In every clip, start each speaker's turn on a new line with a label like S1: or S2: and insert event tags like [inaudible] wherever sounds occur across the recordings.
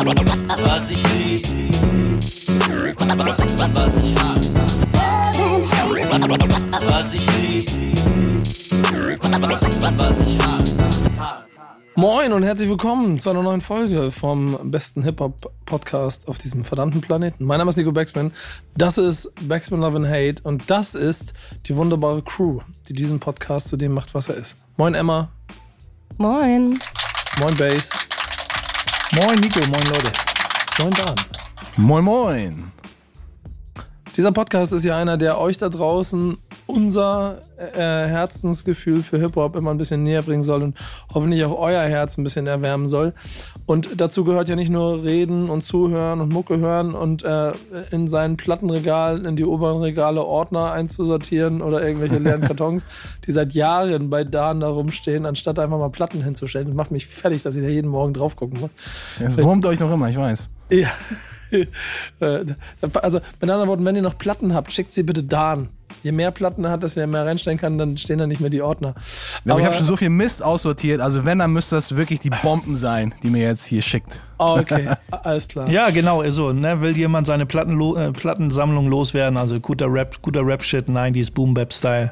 S1: Was ich lieb, was ich hasse. Was ich lieb, was ich hasse.
S2: Moin und herzlich willkommen zu einer neuen Folge vom besten Hip-Hop-Podcast auf diesem verdammten Planeten. Mein Name ist Nico Backspin, das ist Backspin Love and Hate und das ist die wunderbare Crew, die diesen Podcast zu dem macht, was er ist. Moin Emma.
S3: Moin.
S2: Moin Bass.
S4: Moin Nico, moin Leute.
S2: Moin Dan.
S4: Moin moin.
S2: Dieser Podcast ist ja einer, der euch da draußen unser äh, Herzensgefühl für Hip-Hop immer ein bisschen näher bringen soll und hoffentlich auch euer Herz ein bisschen erwärmen soll. Und dazu gehört ja nicht nur reden und zuhören und Mucke hören und äh, in seinen Plattenregalen in die oberen Regale Ordner einzusortieren oder irgendwelche [laughs] leeren Kartons, die seit Jahren bei Dan da rumstehen, anstatt einfach mal Platten hinzustellen. Das macht mich fertig, dass ich da jeden Morgen drauf gucken muss.
S4: Es wurmt euch noch immer, ich weiß.
S2: Ja. [laughs] Äh, also mit anderen Worten, wenn ihr noch Platten habt, schickt sie bitte Dan. Je mehr Platten er hat, dass er mehr reinstellen kann, dann stehen da nicht mehr die Ordner.
S4: Ja, aber ich habe schon so viel Mist aussortiert. Also wenn, dann müsste das wirklich die Bomben sein, die mir jetzt hier schickt.
S2: Oh, okay, [laughs] alles klar.
S5: Ja, genau, so, ne, will jemand seine Platten, äh, Plattensammlung loswerden, also guter Rap, guter Rap-Shit, 90s Boom-Bap-Style.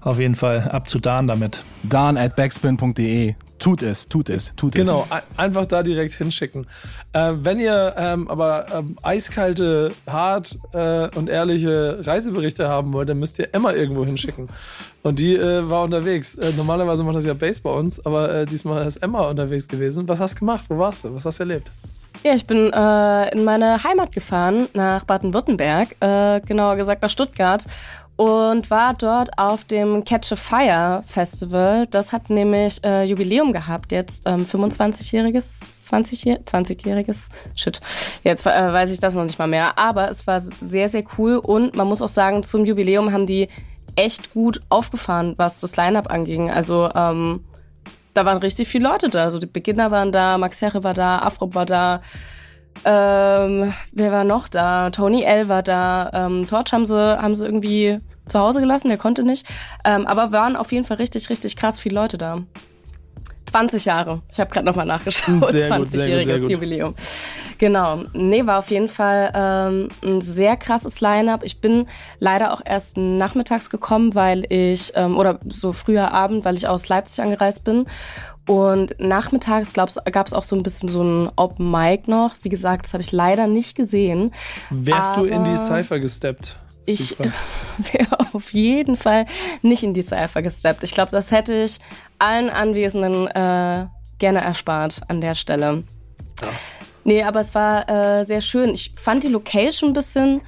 S5: Auf jeden Fall ab zu Dan damit.
S4: Dan at backspin.de. Tut es, tut es, tut
S2: genau, es. Genau, einfach da direkt hinschicken. Äh, wenn ihr ähm, aber ähm, eiskalte, hart äh, und ehrliche Reiseberichte haben wollt, dann müsst ihr Emma irgendwo hinschicken. Und die äh, war unterwegs. Äh, normalerweise macht das ja Base bei uns, aber äh, diesmal ist Emma unterwegs gewesen. Was hast du gemacht? Wo warst du? Was hast du erlebt?
S3: Ja, ich bin äh, in meine Heimat gefahren, nach Baden-Württemberg, äh, genauer gesagt nach Stuttgart und war dort auf dem Catch a Fire Festival. Das hat nämlich äh, Jubiläum gehabt, jetzt ähm, 25-jähriges, 20-jähriges, shit, jetzt äh, weiß ich das noch nicht mal mehr. Aber es war sehr, sehr cool und man muss auch sagen, zum Jubiläum haben die echt gut aufgefahren, was das Line-Up anging. Also ähm, da waren richtig viele Leute da. Also die Beginner waren da, Max Herre war da, Afrop war da, ähm, wer war noch da? Tony L war da. Ähm, Torch haben sie, haben sie irgendwie zu Hause gelassen, der konnte nicht. Ähm, aber waren auf jeden Fall richtig, richtig krass viele Leute da. 20 Jahre. Ich habe gerade nochmal nachgeschaut. 20-jähriges Jubiläum. Genau. Nee, war auf jeden Fall ähm, ein sehr krasses Line-up. Ich bin leider auch erst nachmittags gekommen, weil ich, ähm, oder so früher Abend, weil ich aus Leipzig angereist bin. Und nachmittags gab es auch so ein bisschen so ein Open Mic noch. Wie gesagt, das habe ich leider nicht gesehen.
S2: Wärst du in die Cypher gesteppt?
S3: Ich [laughs] wäre auf jeden Fall nicht in die Cypher gesteppt. Ich glaube, das hätte ich allen Anwesenden äh, gerne erspart an der Stelle. Ja. Nee, aber es war äh, sehr schön. Ich fand die Location ein bisschen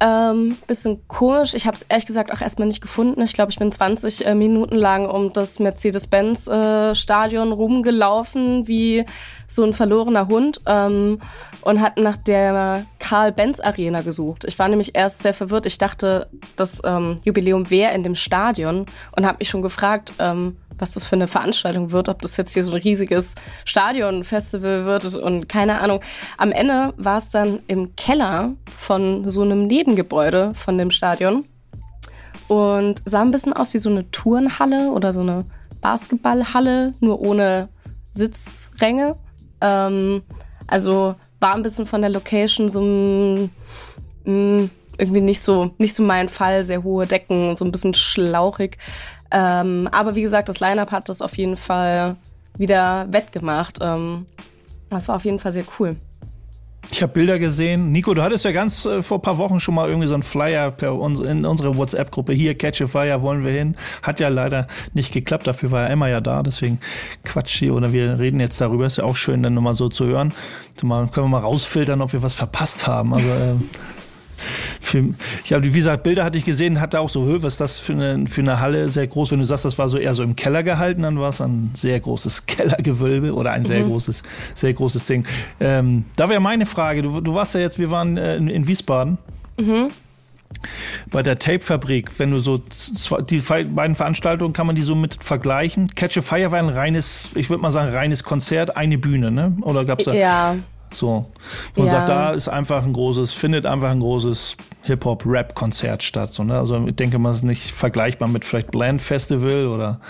S3: ähm, bisschen komisch. Ich habe es ehrlich gesagt auch erstmal nicht gefunden. Ich glaube, ich bin 20 äh, Minuten lang um das Mercedes-Benz-Stadion äh, rumgelaufen wie so ein verlorener Hund ähm, und hat nach der Karl-Benz-Arena gesucht. Ich war nämlich erst sehr verwirrt. Ich dachte, das ähm, Jubiläum wäre in dem Stadion und habe mich schon gefragt, ähm, was das für eine Veranstaltung wird, ob das jetzt hier so ein riesiges Stadionfestival wird und keine Ahnung. Am Ende war es dann im Keller von so einem Nebengebäude von dem Stadion und sah ein bisschen aus wie so eine Turnhalle oder so eine Basketballhalle, nur ohne Sitzränge. Ähm, also war ein bisschen von der Location so ein, mm, irgendwie nicht so nicht so mein Fall, sehr hohe Decken, so ein bisschen schlauchig. Ähm, aber wie gesagt, das Line-Up hat das auf jeden Fall wieder wettgemacht. Ähm, das war auf jeden Fall sehr cool.
S5: Ich habe Bilder gesehen. Nico, du hattest ja ganz äh, vor ein paar Wochen schon mal irgendwie so einen Flyer per uns, in unsere WhatsApp-Gruppe. Hier, Catch a Fire, wollen wir hin. Hat ja leider nicht geklappt. Dafür war ja Emma ja da. Deswegen Quatsch hier. Oder wir reden jetzt darüber. Ist ja auch schön, dann nochmal so zu hören. Mal, können wir mal rausfiltern, ob wir was verpasst haben. Also, äh, ich habe, wie gesagt, Bilder hatte ich gesehen, hatte auch so, was ist das für eine, für eine Halle, sehr groß. Wenn du sagst, das war so eher so im Keller gehalten, dann war es ein sehr großes [laughs] Kellergewölbe oder ein sehr mhm. großes, sehr großes Ding. Ähm, da wäre meine Frage, du, du warst ja jetzt, wir waren äh, in, in Wiesbaden. Mhm. Bei der Tape-Fabrik, wenn du so die beiden Veranstaltungen kann man die so mit vergleichen. Catch a Fire war ein reines, ich würde mal sagen, reines Konzert, eine Bühne, ne? Oder gab es da?
S3: Ja,
S5: so. Und ja. sagt, da ist einfach ein großes, findet einfach ein großes Hip-Hop-Rap-Konzert statt. So, ne? Also ich denke mal, es ist nicht vergleichbar mit vielleicht Blend Festival oder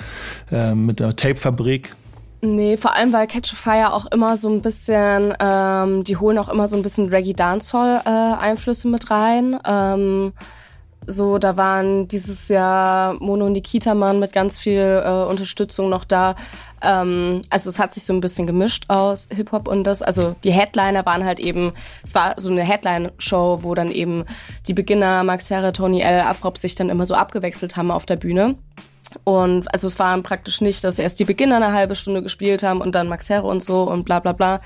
S5: äh, mit der Tape-Fabrik.
S3: Nee, vor allem, weil Catch a Fire auch immer so ein bisschen, ähm, die holen auch immer so ein bisschen Reggae Dancehall äh, Einflüsse mit rein. Ähm, so, da waren dieses Jahr Mono Nikita Mann mit ganz viel äh, Unterstützung noch da. Ähm, also es hat sich so ein bisschen gemischt aus Hip-Hop und das. Also die Headliner waren halt eben, es war so eine Headline-Show, wo dann eben die Beginner, Max Herre, Tony L., Afrop sich dann immer so abgewechselt haben auf der Bühne. Und also es war praktisch nicht, dass erst die Beginner eine halbe Stunde gespielt haben und dann Max Herre und so und bla bla bla,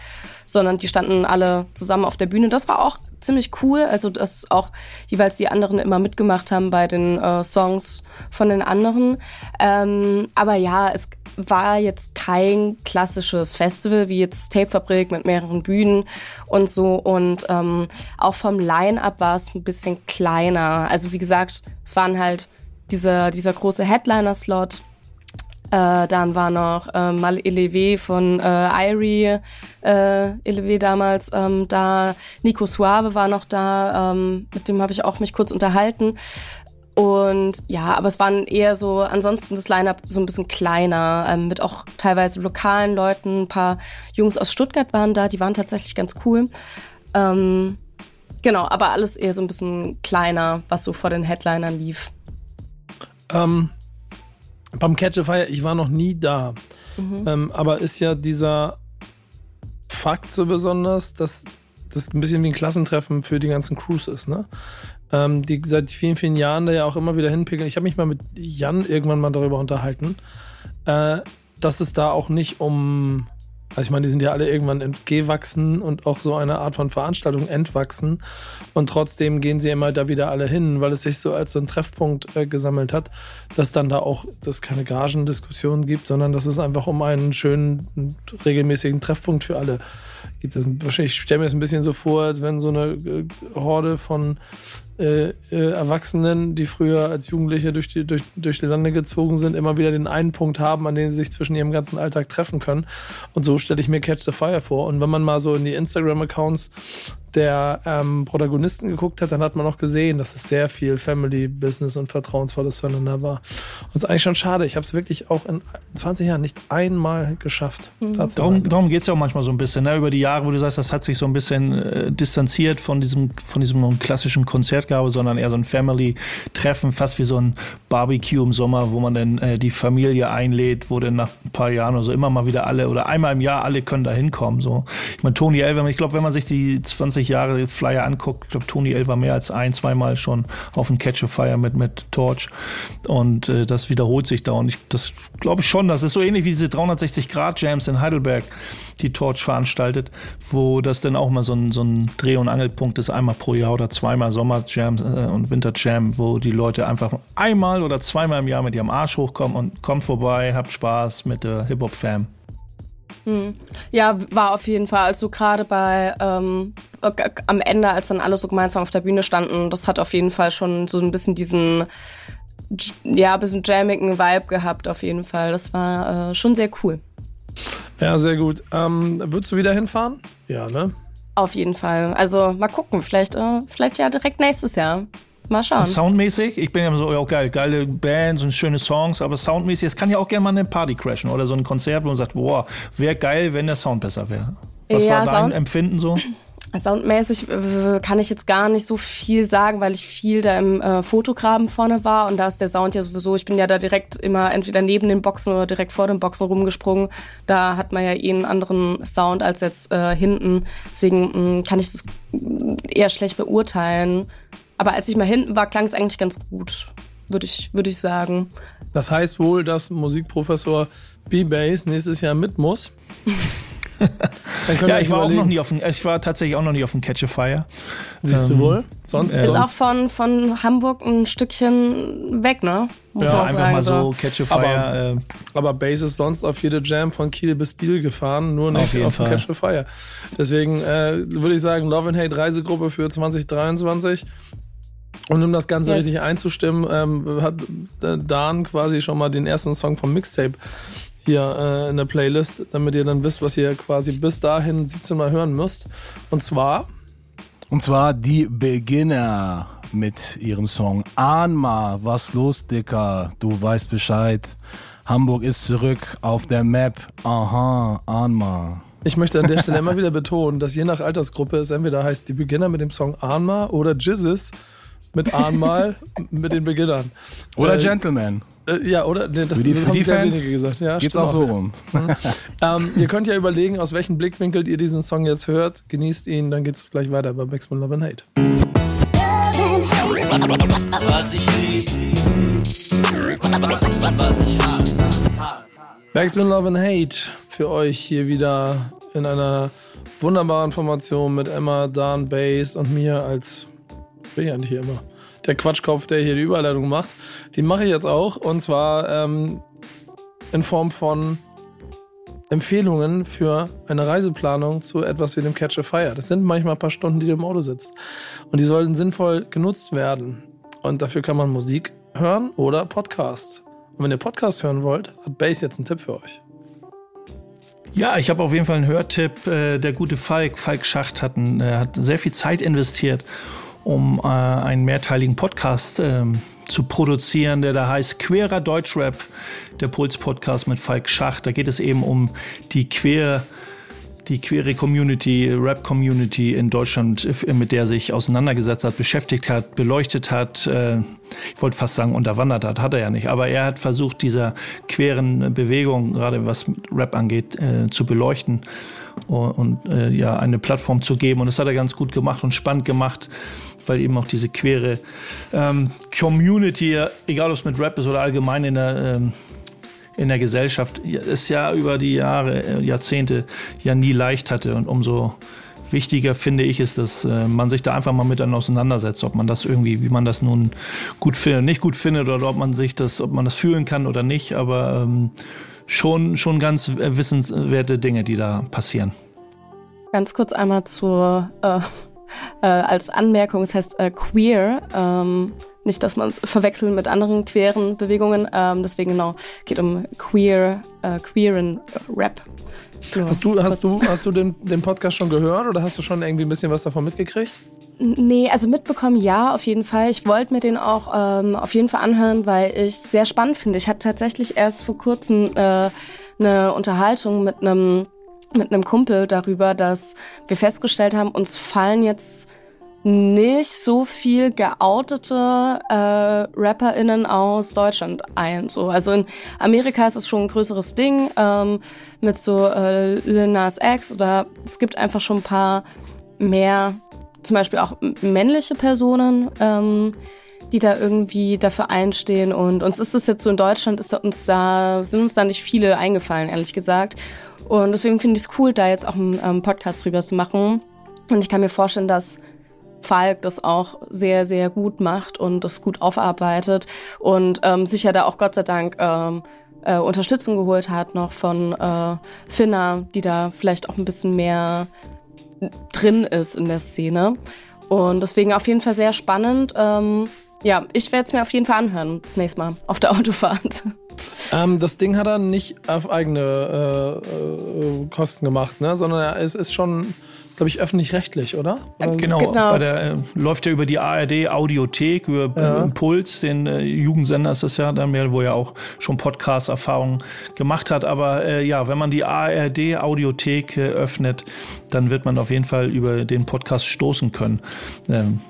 S3: sondern die standen alle zusammen auf der Bühne. Das war auch ziemlich cool, also dass auch jeweils die anderen immer mitgemacht haben bei den äh, Songs von den anderen. Ähm, aber ja, es war jetzt kein klassisches Festival wie jetzt Tapefabrik mit mehreren Bühnen und so. Und ähm, auch vom Line-up war es ein bisschen kleiner. Also wie gesagt, es waren halt dieser, dieser große Headliner-Slot. Äh, dann war noch äh, Mal Elevé von äh, Irie äh, Elevé damals ähm, da. Nico Suave war noch da, ähm, mit dem habe ich auch mich kurz unterhalten. Und ja, aber es waren eher so, ansonsten das Line-Up so ein bisschen kleiner, ähm, mit auch teilweise lokalen Leuten. Ein paar Jungs aus Stuttgart waren da, die waren tatsächlich ganz cool. Ähm, genau, aber alles eher so ein bisschen kleiner, was so vor den Headlinern lief.
S2: Ähm, beim Catch a Fire, ich war noch nie da. Ähm, aber ist ja dieser Fakt so besonders, dass das ein bisschen wie ein Klassentreffen für die ganzen Crews ist, ne? Ähm, die seit vielen, vielen Jahren da ja auch immer wieder hinpickeln. Ich habe mich mal mit Jan irgendwann mal darüber unterhalten, äh, dass es da auch nicht um also ich meine, die sind ja alle irgendwann entgewachsen und auch so eine Art von Veranstaltung entwachsen. Und trotzdem gehen sie immer da wieder alle hin, weil es sich so als so ein Treffpunkt äh, gesammelt hat, dass dann da auch dass keine Garagendiskussion gibt, sondern dass es einfach um einen schönen, regelmäßigen Treffpunkt für alle gibt. Ich stelle mir das ein bisschen so vor, als wenn so eine äh, Horde von äh, äh, Erwachsenen, die früher als Jugendliche durch die, durch, durch die Lande gezogen sind, immer wieder den einen Punkt haben, an dem sie sich zwischen ihrem ganzen Alltag treffen können. Und so stelle ich mir Catch the Fire vor. Und wenn man mal so in die Instagram-Accounts der ähm, Protagonisten geguckt hat, dann hat man auch gesehen, dass es sehr viel Family, Business und Vertrauensvolles zueinander war. Und es ist eigentlich schon schade. Ich habe es wirklich auch in 20 Jahren nicht einmal geschafft. tatsächlich.
S5: Darum, darum geht es ja auch manchmal so ein bisschen, ne? über die Jahre, wo du sagst, das hat sich so ein bisschen äh, distanziert von diesem, von diesem klassischen Konzertgabe, sondern eher so ein Family-Treffen, fast wie so ein Barbecue im Sommer, wo man dann äh, die Familie einlädt, wo dann nach ein paar Jahren oder so immer mal wieder alle oder einmal im Jahr alle können da hinkommen. So. Ich meine, Tony Elver, ich glaube, wenn man sich die 20 Jahre Flyer anguckt, ich glaube, Tony Elver mehr als ein, zweimal schon auf dem Catch a Fire mit, mit Torch und äh, das wiederholt sich da und ich, das glaube ich schon, das ist so ähnlich wie diese 360-Grad-Jams in Heidelberg, die Torch veranstaltet, wo das dann auch mal so ein, so ein Dreh- und Angelpunkt ist, einmal pro Jahr oder zweimal Sommerjam äh, und Winterjam, wo die Leute einfach einmal oder zweimal im Jahr mit ihrem Arsch hochkommen und kommt vorbei, habt Spaß mit der Hip-Hop-Fam.
S3: Ja, war auf jeden Fall. Also gerade bei ähm, äh, am Ende, als dann alle so gemeinsam auf der Bühne standen, das hat auf jeden Fall schon so ein bisschen diesen ja, ein bisschen jammigen Vibe gehabt, auf jeden Fall. Das war äh, schon sehr cool.
S2: Ja, sehr gut. Ähm, würdest du wieder hinfahren? Ja, ne?
S3: Auf jeden Fall. Also mal gucken, vielleicht, äh, vielleicht ja direkt nächstes Jahr. Mal schauen.
S5: Soundmäßig, ich bin ja so, ja geil, geile Bands und schöne Songs, aber soundmäßig, es kann ja auch gerne mal eine Party crashen oder so ein Konzert, wo man sagt, boah, wäre geil, wenn der Sound besser wäre. Was
S3: Ja,
S5: war dein
S3: Sound-
S5: Empfinden so?
S3: Soundmäßig äh, kann ich jetzt gar nicht so viel sagen, weil ich viel da im äh, Fotograben vorne war und da ist der Sound ja sowieso, ich bin ja da direkt immer entweder neben den Boxen oder direkt vor den Boxen rumgesprungen. Da hat man ja eh einen anderen Sound als jetzt äh, hinten. Deswegen mh, kann ich das eher schlecht beurteilen. Aber als ich mal hinten war, klang es eigentlich ganz gut, würde ich, würde ich sagen.
S2: Das heißt wohl, dass Musikprofessor B-Bass nächstes Jahr mit muss. [laughs]
S5: Ja, ich war auch
S2: überlegen,
S5: noch nie auf dem, ich war tatsächlich auch noch nie auf dem Catch a Fire.
S2: Siehst du wohl? Sonst,
S3: Ist auch
S2: sonst
S3: von, von Hamburg ein Stückchen weg, ne? Muss
S5: Ja,
S3: man auch
S5: einfach
S3: sagen.
S5: mal so Catch a
S2: Aber-
S5: Fire. äh,
S2: aber Bass ist sonst auf jede Jam von Kiel bis Biel gefahren, nur nicht
S5: Auf
S2: auf. Catch the Fire. Deswegen äh, würde ich sagen, Love and Hate Reisegruppe für 2023. Und um das Ganze
S3: Yes.
S2: richtig einzustimmen, ähm, hat äh, Dan quasi schon mal den ersten Song vom Mixtape hier äh, in der Playlist, damit ihr dann wisst, was ihr quasi bis dahin 17 Mal hören müsst. Und zwar
S4: Und zwar die Beginner mit ihrem Song Ahnma, was los, Dicker, du weißt Bescheid. Hamburg ist zurück auf der Map. Aha, Anma.
S2: Ich möchte an der Stelle [laughs] immer wieder betonen, dass je nach Altersgruppe es entweder heißt die Beginner mit dem Song Ahnma oder Jizzes mit Ahnmal mit den Beginnern.
S4: Oder
S2: Äh,
S4: Gentleman.
S2: Äh, ja, oder das,
S4: Für die, für
S2: haben
S4: die
S2: sehr
S4: Fans
S2: gesagt. Ja,
S4: geht's auch so rum.
S2: Ähm, ihr könnt ja überlegen, aus welchem Blickwinkel ihr diesen Song jetzt hört. Genießt ihn, dann geht's gleich weiter bei Backspin Love and Hate.
S1: Was ich lieb, was ich hasse.
S2: Backspin Love and Hate für euch hier wieder in einer wunderbaren Formation mit Emma, Dan, Bass und mir als, bin eigentlich hier immer, der Quatschkopf, der hier die Überleitung macht. Die mache ich jetzt auch und zwar ähm, in Form von Empfehlungen für eine Reiseplanung zu etwas wie dem Catch a Fire. Das sind manchmal ein paar Stunden, die du im Auto sitzt. Und die sollten sinnvoll genutzt werden. Und dafür kann man Musik hören oder Podcast. Und wenn ihr Podcast hören wollt, hat Bass jetzt einen Tipp für euch.
S5: Ja, ich habe auf jeden Fall einen Hörtipp. Äh, Der gute Falk, Falk Schacht, hat, äh, hat sehr viel Zeit investiert, um äh, einen mehrteiligen Podcast ähm, zu produzieren, der da heißt Queerer Deutschrap, der Puls-Podcast mit Falk Schacht. Da geht es eben um die queer die queere Community, Rap-Community in Deutschland, äh, mit der er sich auseinandergesetzt hat, beschäftigt hat, beleuchtet hat, äh, ich wollte fast sagen unterwandert hat, hat er ja nicht, aber er hat versucht, dieser queeren Bewegung, gerade was Rap angeht, äh, zu beleuchten und, und äh, ja, eine Plattform zu geben. Und das hat er ganz gut gemacht und spannend gemacht, weil eben auch diese queere ähm, Community, egal ob es mit Rap ist oder allgemein in der ähm, in der Gesellschaft es ja über die Jahre, äh, Jahrzehnte ja nie leicht hatte. Und umso wichtiger finde ich es, dass äh, man sich da einfach mal miteinander auseinandersetzt, ob man das irgendwie, wie man das nun gut findet, nicht gut findet oder ob man sich das, ob man das fühlen kann oder nicht. Aber ähm, schon, schon ganz äh, wissenswerte Dinge, die da passieren.
S3: Ganz kurz einmal zur, äh, äh, als Anmerkung, es heißt äh, queer, ähm, nicht, dass man es verwechselt mit anderen queeren Bewegungen, ähm, deswegen genau, geht um queer, äh, queeren Rap. So,
S2: Hast du, hast
S3: kurz.
S2: du, hast du den, den Podcast schon gehört oder hast du schon irgendwie ein bisschen was davon mitgekriegt?
S3: Nee, also mitbekommen ja, auf jeden Fall. Ich wollte mir den auch ähm, auf jeden Fall anhören, weil ich es sehr spannend finde. Ich hatte tatsächlich erst vor kurzem äh, eine Unterhaltung mit einem mit einem Kumpel darüber, dass wir festgestellt haben, uns fallen jetzt nicht so viel geoutete äh, RapperInnen aus Deutschland ein. So, also in Amerika ist es schon ein größeres Ding ähm, mit so äh, Lil Nas X oder es gibt einfach schon ein paar mehr, zum Beispiel auch männliche Personen, ähm, die da irgendwie dafür einstehen. Und uns ist das jetzt so in Deutschland, ist uns da, sind uns da nicht viele eingefallen, ehrlich gesagt. Und deswegen finde ich es cool, da jetzt auch einen ähm, Podcast drüber zu machen. Und ich kann mir vorstellen, dass Falk das auch sehr, sehr gut macht und das gut aufarbeitet und ähm, sicher da auch Gott sei Dank ähm, äh, Unterstützung geholt hat noch von äh, Finna, die da vielleicht auch ein bisschen mehr drin ist in der Szene. Und deswegen auf jeden Fall sehr spannend. Ähm, ja, ich werde es mir auf jeden Fall anhören, das nächste Mal auf der [laughs] Autofahrt.
S2: Ähm, das Ding hat er nicht auf eigene äh, äh, Kosten gemacht, ne? sondern er ist, schon, glaube ich, öffentlich-rechtlich, oder? Ähm,
S5: Genau,
S3: Genau.
S5: Bei der, äh, läuft ja über die ARD Audiothek, über
S2: Ja.
S5: äh, Puls, den äh, Jugendsender ist das ja, dann mehr, wo er auch schon Podcast-Erfahrungen gemacht hat. Aber äh, ja, wenn man die ARD Audiothek äh, öffnet, dann wird man auf jeden Fall über den Podcast stoßen können. Ähm,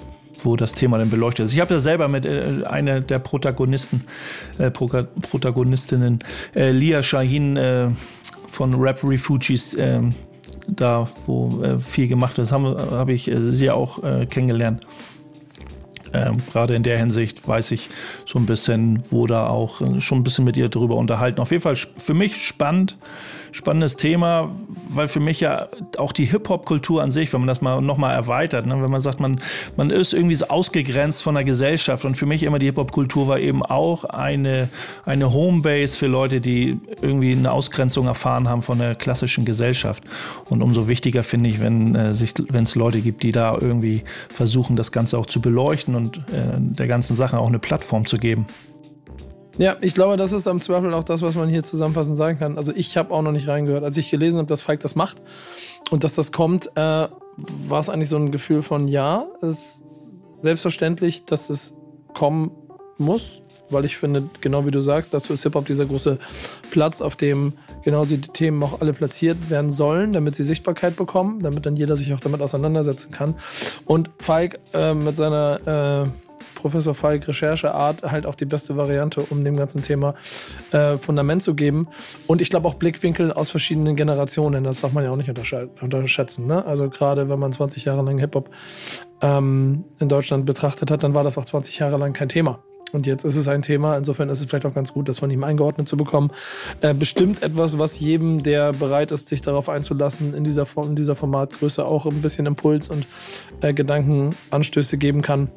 S5: wo das Thema dann beleuchtet ist. Ich habe ja selber mit äh, einer der Protagonisten, äh, Protagonistinnen, äh, Lia Shahin äh, von Rap Refugees, ähm, da wo äh, viel gemacht ist, habe hab ich äh, sie auch äh, kennengelernt. Ähm, Gerade in der Hinsicht weiß ich so ein bisschen, wo da auch äh, schon ein bisschen mit ihr drüber unterhalten. Auf jeden Fall für mich spannend, spannendes Thema, weil für mich ja auch die Hip-Hop-Kultur an sich, wenn man das mal nochmal erweitert, ne, wenn man sagt, man, man ist irgendwie so ausgegrenzt von der Gesellschaft und für mich immer die Hip-Hop-Kultur war eben auch eine, eine Homebase für Leute, die irgendwie eine Ausgrenzung erfahren haben von der klassischen Gesellschaft. Und umso wichtiger finde ich, wenn äh, es Leute gibt, die da irgendwie versuchen, das Ganze auch zu beleuchten und äh, der ganzen Sache auch eine Plattform zu geben.
S2: Ja, ich glaube, das ist am Zweifel auch das, was man hier zusammenfassend sagen kann. Also ich habe auch noch nicht reingehört. Als ich gelesen habe, dass Falk das macht und dass das kommt, äh, war es eigentlich so ein Gefühl von ja, es ist selbstverständlich, dass es kommen muss weil ich finde, genau wie du sagst, dazu ist Hip-Hop dieser große Platz, auf dem genau die Themen auch alle platziert werden sollen, damit sie Sichtbarkeit bekommen, damit dann jeder sich auch damit auseinandersetzen kann. Und Falk äh, mit seiner äh, Professor Falk Rechercheart halt auch die beste Variante, um dem ganzen Thema äh, Fundament zu geben. Und ich glaube auch Blickwinkel aus verschiedenen Generationen, das darf man ja auch nicht unterschätzen. Ne? Also gerade wenn man 20 Jahre lang Hip-Hop ähm, in Deutschland betrachtet hat, dann war das auch 20 Jahre lang kein Thema. Und jetzt ist es ein Thema, insofern ist es vielleicht auch ganz gut, das von ihm eingeordnet zu bekommen. Äh, bestimmt etwas, was jedem, der bereit ist, sich darauf einzulassen, in dieser, in dieser Formatgröße auch ein bisschen Impuls und äh, Gedankenanstöße geben kann.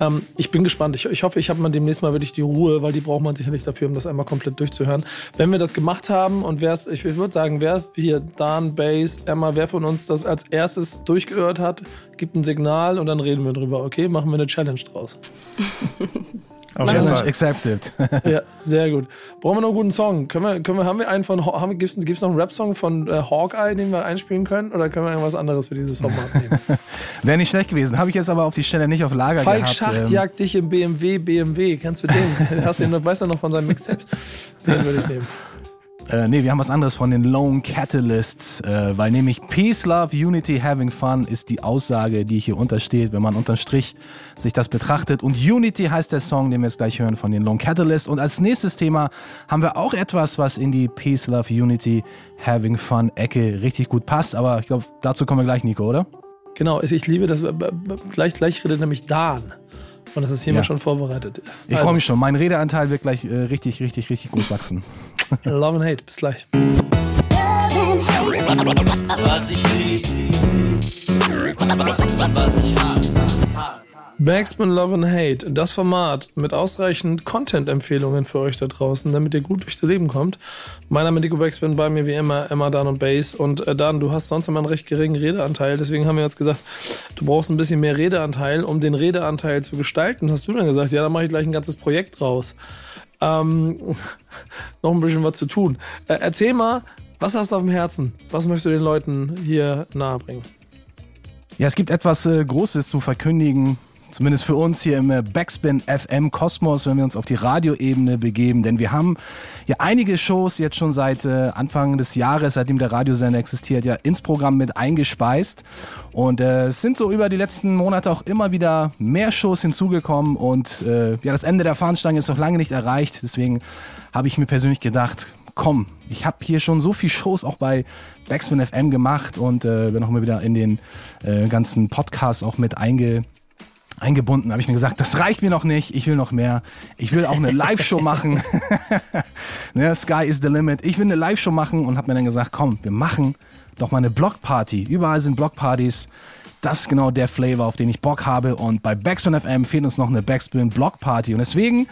S2: Ähm, ich bin gespannt. Ich, ich hoffe, ich habe mal demnächst mal wirklich die Ruhe, weil die braucht man sicherlich dafür, um das einmal komplett durchzuhören. Wenn wir das gemacht haben und wer ich, ich würde sagen, wer hier, Dan, Base, Emma, wer von uns das als erstes durchgehört hat, gibt ein Signal und dann reden wir drüber. Okay, machen wir eine Challenge draus. [laughs]
S4: Challenge accepted. [laughs]
S2: ja, sehr gut. Brauchen wir noch einen guten Song? Können wir, können wir, haben wir einen von, haben, gibt's, gibt's noch einen Rap-Song von äh, Hawkeye, den wir einspielen können? Oder können wir irgendwas anderes für dieses Format nehmen? [laughs]
S4: Wäre nicht schlecht gewesen. Habe ich jetzt aber auf die Stelle nicht auf Lager
S2: Falk
S4: gehabt.
S2: Schacht ähm. jagt dich im BMW, BMW. Kennst du den? [laughs] Hast du ihn, weißt du noch von seinen Mixtapes? Den würde ich nehmen.
S4: Äh, nee, wir haben was anderes von den Lone Catalysts, äh, weil nämlich Peace, Love, Unity, Having Fun ist die Aussage, die hier untersteht, wenn man unterm Strich sich das betrachtet. Und Unity heißt der Song, den wir jetzt gleich hören von den Lone Catalysts. Und als nächstes Thema haben wir auch etwas, was in die Peace, Love, Unity, Having Fun Ecke richtig gut passt. Aber ich glaube, dazu kommen wir gleich, Nico, oder?
S2: Genau, ich liebe das. Gleich, gleich redet nämlich Dan. Und das ist hiermit ja. schon vorbereitet.
S4: Ich also. freue mich schon. Mein Redeanteil wird gleich äh, richtig, richtig, richtig groß wachsen. [laughs]
S2: Love and Hate. Bis gleich.
S1: Was ich lieb, was ich hasse.
S2: Backspin Love and Hate, das Format mit ausreichend Content-Empfehlungen für euch da draußen, damit ihr gut durchs Leben kommt. Mein Name ist Nico Backspin, bei mir wie immer Emma, Dan und Base. Und äh, Dan, du hast sonst immer einen recht geringen Redeanteil, deswegen haben wir jetzt gesagt, du brauchst ein bisschen mehr Redeanteil. Um den Redeanteil zu gestalten, hast du dann gesagt, ja, da mache ich gleich ein ganzes Projekt draus. Ähm, [laughs] noch ein bisschen was zu tun. Äh, erzähl mal, was hast du auf dem Herzen? Was möchtest du den Leuten hier nahebringen?
S4: Ja, es gibt etwas äh, Großes zu verkündigen Zumindest für uns hier im äh, Backspin FM Kosmos, wenn wir uns auf die Radioebene begeben. Denn wir haben ja einige Shows jetzt schon seit äh, Anfang des Jahres, seitdem der Radiosender existiert, ja ins Programm mit eingespeist. Und äh, es sind so über die letzten Monate auch immer wieder mehr Shows hinzugekommen. Und äh, ja, das Ende der Fahnenstange ist noch lange nicht erreicht. Deswegen habe ich mir persönlich gedacht, komm, ich habe hier schon so viele Shows auch bei Backspin FM gemacht und äh, bin auch immer wieder in den äh, ganzen Podcasts auch mit einge eingebunden, habe ich mir gesagt, das reicht mir noch nicht, ich will noch mehr. Ich will auch eine Live-Show machen. [laughs] ne, Sky is the limit. Ich will eine Live-Show machen und habe mir dann gesagt, komm, wir machen doch mal eine Blockparty. Überall sind Blockpartys. Das ist genau der Flavor, auf den ich Bock habe. Und bei Backspin FM fehlt uns noch eine Backspin Blockparty. Und deswegen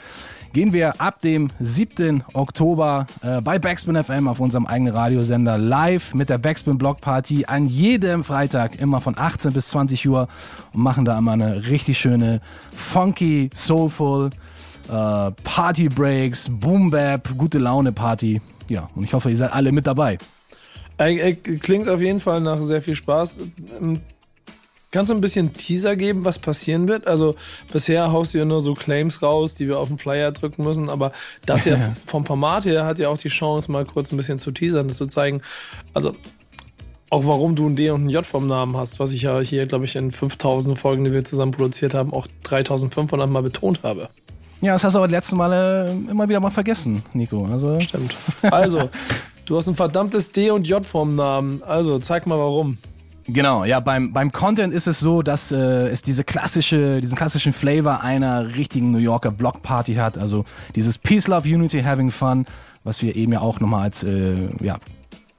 S4: gehen wir ab dem 7. Oktober äh, bei Backspin FM auf unserem eigenen Radiosender live mit der Backspin Block Party an jedem Freitag immer von 18 bis 20 Uhr und machen da immer eine richtig schöne funky, soulful äh, Party Breaks, Boom Bap, gute Laune Party. Ja, und ich hoffe, ihr seid alle mit dabei.
S2: Äh, klingt auf jeden Fall nach sehr viel Spaß. Kannst du ein bisschen Teaser geben, was passieren wird? Also bisher haust du ja nur so Claims raus, die wir auf den Flyer drücken müssen, aber das ja [laughs] vom Format her hat ja auch die Chance, mal kurz ein bisschen zu teasern, zu zeigen, also auch warum du ein D und ein J vom Namen hast, was ich ja hier, glaube ich, in 5000 Folgen, die wir zusammen produziert haben, auch 3500 Mal betont habe.
S4: Ja, das hast du aber die letzten Male immer wieder mal vergessen, Nico. Also
S2: Stimmt. Also, [laughs] du hast ein verdammtes D und J vom Namen. Also, zeig mal warum.
S4: Genau, ja, beim, beim Content ist es so, dass äh, es diese klassische, diesen klassischen Flavor einer richtigen New Yorker Blockparty hat. Also dieses Peace, Love, Unity, Having Fun, was wir eben ja auch nochmal als äh, ja,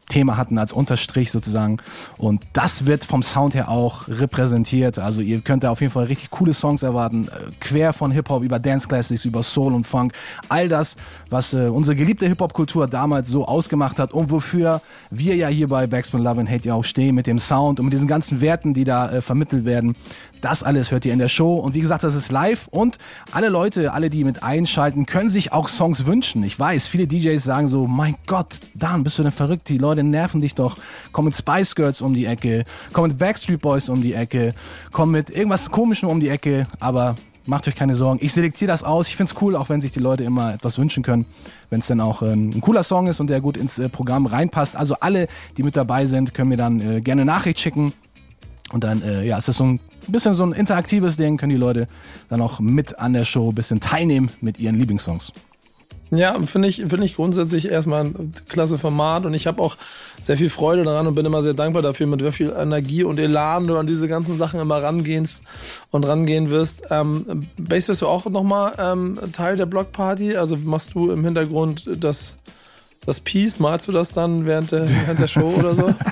S4: Thema hatten als Unterstrich sozusagen. Und das wird vom Sound her auch repräsentiert. Also ihr könnt da auf jeden Fall richtig coole Songs erwarten. Äh, quer von Hip-Hop über Dance Classics, über Soul und Funk. All das, was äh, unsere geliebte Hip-Hop-Kultur damals so ausgemacht hat und wofür wir ja hier bei Backspin Love and Hate ja auch stehen mit dem Sound und mit diesen ganzen Werten, die da äh, vermittelt werden. Das alles hört ihr in der Show. Und wie gesagt, das ist live. Und alle Leute, alle, die mit einschalten, können sich auch Songs wünschen. Ich weiß, viele DJs sagen so, mein Gott, Dan, bist du denn verrückt? Die Leute nerven dich doch. Komm mit Spice Girls um die Ecke. Komm mit Backstreet Boys um die Ecke. Komm mit irgendwas Komischem um die Ecke. Aber macht euch keine Sorgen. Ich selektiere das aus. Ich finde es cool, auch wenn sich die Leute immer etwas wünschen können, wenn es dann auch äh, ein cooler Song ist und der gut ins äh, Programm reinpasst. Also alle, die mit dabei sind, können mir dann äh, gerne Nachricht schicken. Und dann, äh, ja, ist das so ein bisschen so ein interaktives Ding, können die Leute dann auch mit an der Show ein bisschen teilnehmen mit ihren Lieblingssongs.
S2: Ja, finde ich, finde ich grundsätzlich erstmal ein klasse Format und ich habe auch sehr viel Freude daran und bin immer sehr dankbar dafür, mit wie viel Energie und Elan du an diese ganzen Sachen immer rangehst und rangehen wirst. Ähm, Base, wirst du auch nochmal ähm, Teil der Blockparty? Also machst du im Hintergrund das das Piece, malst du das dann während der, während der Show oder so? [laughs]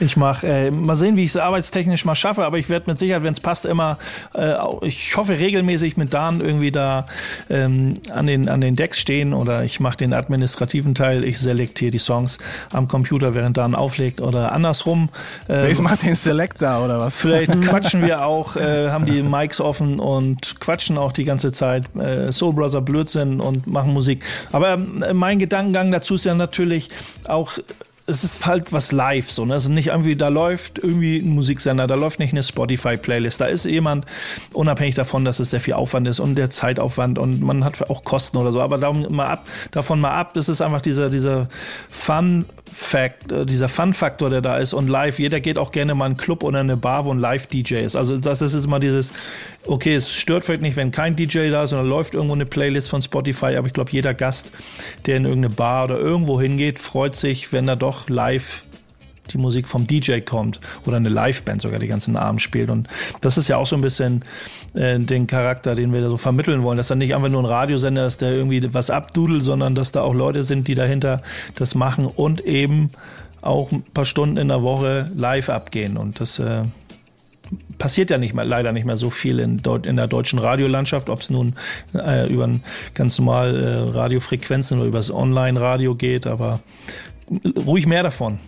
S5: Ich mache, äh, mal sehen, wie ich es arbeitstechnisch mal schaffe, aber ich werde mit Sicherheit, wenn es passt, immer, äh, ich hoffe regelmäßig mit Dan irgendwie da ähm, an, den, an den Decks stehen oder ich mache den administrativen Teil, ich selektiere die Songs am Computer, während Dan auflegt oder andersrum.
S4: Äh, ich mache den Selector oder was?
S5: Vielleicht [laughs] quatschen wir auch, äh, haben die Mics offen und quatschen auch die ganze Zeit äh, Soul Brother Blödsinn und machen Musik. Aber äh, mein Gedankengang dazu ist ja natürlich auch es ist halt was live so, ne? Es ist nicht irgendwie, da läuft irgendwie ein Musiksender, da läuft nicht eine Spotify-Playlist, da ist jemand, unabhängig davon, dass es sehr viel Aufwand ist und der Zeitaufwand und man hat auch Kosten oder so, aber davon mal ab, davon mal ab, das ist einfach dieser, dieser Fun Fact, äh, dieser Fun-Faktor, der da ist und live, jeder geht auch gerne mal in einen Club oder eine Bar, wo ein Live-DJ ist. Also das, das ist immer dieses, okay, es stört vielleicht nicht, wenn kein DJ da ist, sondern läuft irgendwo eine Playlist von Spotify, aber ich glaube, jeder Gast, der in irgendeine Bar oder irgendwo hingeht, freut sich, wenn er doch live die Musik vom DJ kommt oder eine Liveband sogar die ganzen Abend spielt. Und das ist ja auch so ein bisschen äh, den Charakter, den wir da so vermitteln wollen, dass er nicht einfach nur ein Radiosender ist, der irgendwie was abdudelt, sondern dass da auch Leute sind, die dahinter das machen und eben auch ein paar Stunden in der Woche live abgehen. Und das äh, passiert ja nicht mehr, leider nicht mehr so viel in, in der deutschen Radiolandschaft, ob es nun äh, über ganz normal äh, Radiofrequenzen oder übers Online-Radio geht, aber ruhig mehr davon.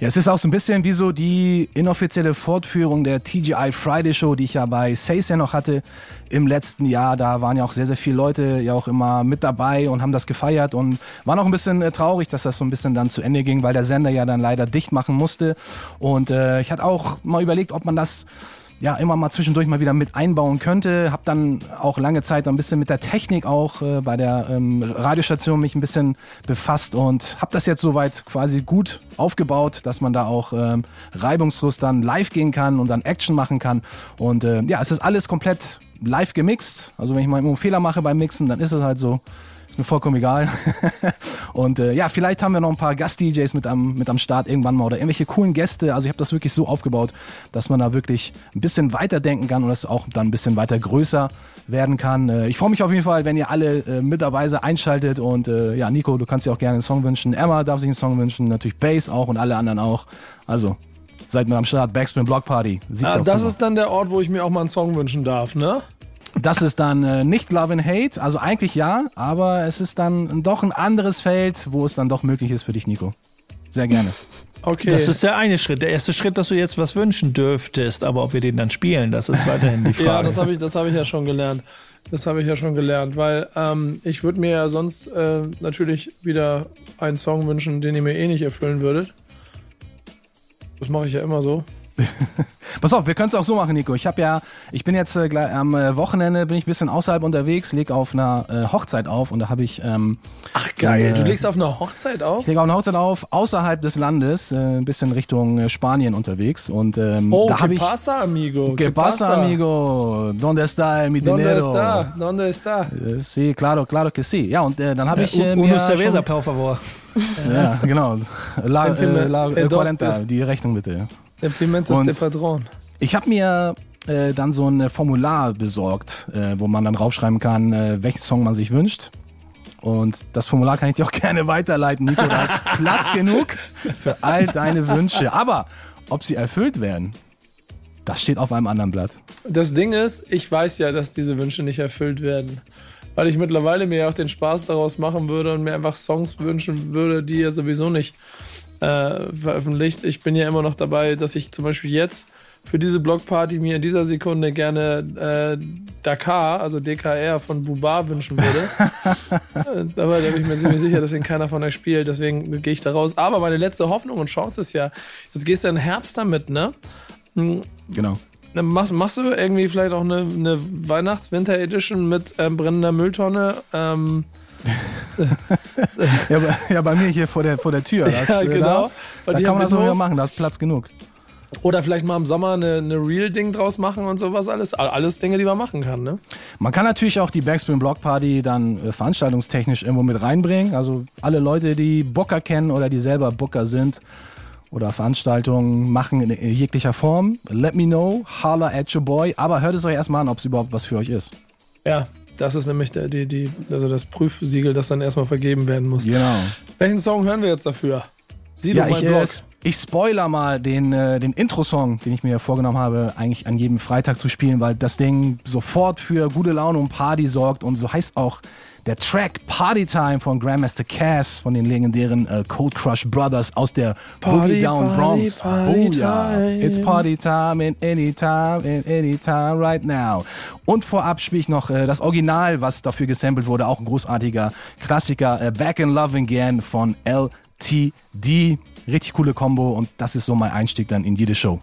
S4: Ja, es ist auch so ein bisschen wie so die inoffizielle Fortführung der TGI Friday Show, die ich ja bei ja noch hatte im letzten Jahr. Da waren ja auch sehr, sehr viele Leute ja auch immer mit dabei und haben das gefeiert und waren auch ein bisschen äh, traurig, dass das so ein bisschen dann zu Ende ging, weil der Sender ja dann leider dicht machen musste. Und äh, ich hatte auch mal überlegt, ob man das ja immer mal zwischendurch mal wieder mit einbauen könnte. Hab dann auch lange Zeit ein bisschen mit der Technik auch äh, bei der ähm, Radiostation mich ein bisschen befasst und habe das jetzt soweit quasi gut aufgebaut, dass man da auch ähm, reibungslos dann live gehen kann und dann Action machen kann. Und äh, ja, es ist alles komplett live gemixt. Also wenn ich mal einen Fehler mache beim Mixen, dann ist es halt so. Ist mir vollkommen egal. [laughs] und äh, ja, vielleicht haben wir noch ein paar Gast-DJs mit am, mit am Start irgendwann mal oder irgendwelche coolen Gäste. Also ich habe das wirklich so aufgebaut, dass man da wirklich ein bisschen weiterdenken kann und es auch dann ein bisschen weiter größer werden kann. Äh, ich freue mich auf jeden Fall, wenn ihr alle äh, mit dabei seid, einschaltet. Und äh, ja, Nico, du kannst dir auch gerne einen Song wünschen. Emma darf sich einen Song wünschen, natürlich Bass auch und alle anderen auch. Also seid mit am Start, Backspin Block Party.
S2: Ah, das ist dann der Ort, wo ich mir auch mal einen Song wünschen darf, ne?
S4: Das ist dann äh, nicht Love and Hate, also eigentlich ja, aber es ist dann doch ein anderes Feld, wo es dann doch möglich ist für dich, Nico. Sehr gerne.
S5: Okay. Das ist der eine Schritt. Der erste Schritt, dass du jetzt was wünschen dürftest, aber ob wir den dann spielen, das ist weiterhin die [laughs] Frage.
S2: ja, das habe ich, hab ich ja schon gelernt. Das habe ich ja schon gelernt, weil ähm, ich würde mir ja sonst äh, natürlich wieder einen Song wünschen, den ihr mir eh nicht erfüllen würdet. Das mache ich ja immer so. [laughs]
S4: Pass auf, wir können es auch so machen, Nico. Ich habe ja, ich bin jetzt äh, am äh, Wochenende bin ich ein bisschen außerhalb unterwegs, leg auf einer äh, Hochzeit auf und da habe ich. Ähm,
S2: Ach geil, du legst auf einer Hochzeit auf?
S4: Ich lege auf einer Hochzeit auf, außerhalb des Landes, äh, ein bisschen Richtung äh, Spanien unterwegs und ähm,
S2: oh,
S4: da habe ich.
S2: pasa, amigo?
S4: ¿Qué pasa, amigo? ¿Dónde está mi dinero?
S2: ¿Dónde está? ¿Dónde está?
S4: Äh, sí, claro, claro que sí. Ja, und dann habe ich äh,
S5: Uno cerveza, por favor.
S4: ja, genau. La, äh, la, äh, 40, die Rechnung bitte.
S2: Implementos de Padron.
S4: Ich habe mir äh, dann so ein Formular besorgt, äh, wo man dann draufschreiben kann, äh, welchen Song man sich wünscht. Und das Formular kann ich dir auch [laughs] gerne weiterleiten, Nico. Da ist Platz genug für all deine Wünsche. Aber ob sie erfüllt werden, das steht auf einem anderen Blatt.
S2: Das Ding ist, ich weiß ja, dass diese Wünsche nicht erfüllt werden. Weil ich mittlerweile mir auch den Spaß daraus machen würde und mir einfach Songs wünschen würde, die ja sowieso nicht äh, veröffentlicht. Ich bin ja immer noch dabei, dass ich zum Beispiel jetzt für diese Blockparty mir in dieser Sekunde gerne äh, Dakar, also DKR von Bubar wünschen würde. [laughs] Äh, aber da bin ich mir ziemlich sicher, dass ihn keiner von euch spielt, deswegen gehe ich da raus. Aber meine letzte Hoffnung und Chance ist ja, jetzt gehst du im Herbst damit, ne?
S4: Genau.
S2: Dann machst, machst du irgendwie vielleicht auch eine, eine Weihnachts-Winter-Edition mit ähm, brennender Mülltonne? Ähm,
S4: Ja, bei, ja, bei mir hier vor der, vor der Tür. Das,
S2: Ja,
S4: äh,
S2: genau.
S4: Da, da kann man das auch wieder machen, da ist Platz genug.
S2: Oder vielleicht mal im Sommer eine, eine Real-Ding draus machen und sowas alles. All- Alles Dinge, die man machen kann, ne?
S4: Man kann natürlich auch die Backspin Block Party dann äh, veranstaltungstechnisch irgendwo mit reinbringen. Also alle Leute, die Booker kennen oder die selber Booker sind oder Veranstaltungen machen in jeglicher Form, let me know, holla at your boy. Aber hört es euch erstmal an, ob es überhaupt was für euch ist.
S2: Ja, das ist nämlich der, die, die, also das Prüfsiegel, das dann erstmal vergeben werden muss.
S4: Genau.
S2: Welchen Song hören wir jetzt dafür? Sieh
S4: Ja,
S2: doch
S4: ich, äh,
S2: Blog.
S4: ich spoiler mal den, äh, den Intro-Song, den ich mir vorgenommen habe, eigentlich an jedem Freitag zu spielen, weil das Ding sofort für gute Laune und Party sorgt und so heißt auch der Track Party Time von Grandmaster Cass von den legendären äh, Cold Crush Brothers aus der
S2: Party,
S4: Boogie Down
S2: Party,
S4: Bronx.
S2: Party
S4: oh ja,
S2: Time.
S4: it's Party Time in any time, in any time right now. Und vorab spiele ich noch äh, das Original, was dafür gesampelt wurde, auch ein großartiger Klassiker, äh, Back in Love Again von LTD. Richtig coole Combo und das ist so mein Einstieg dann in jede Show.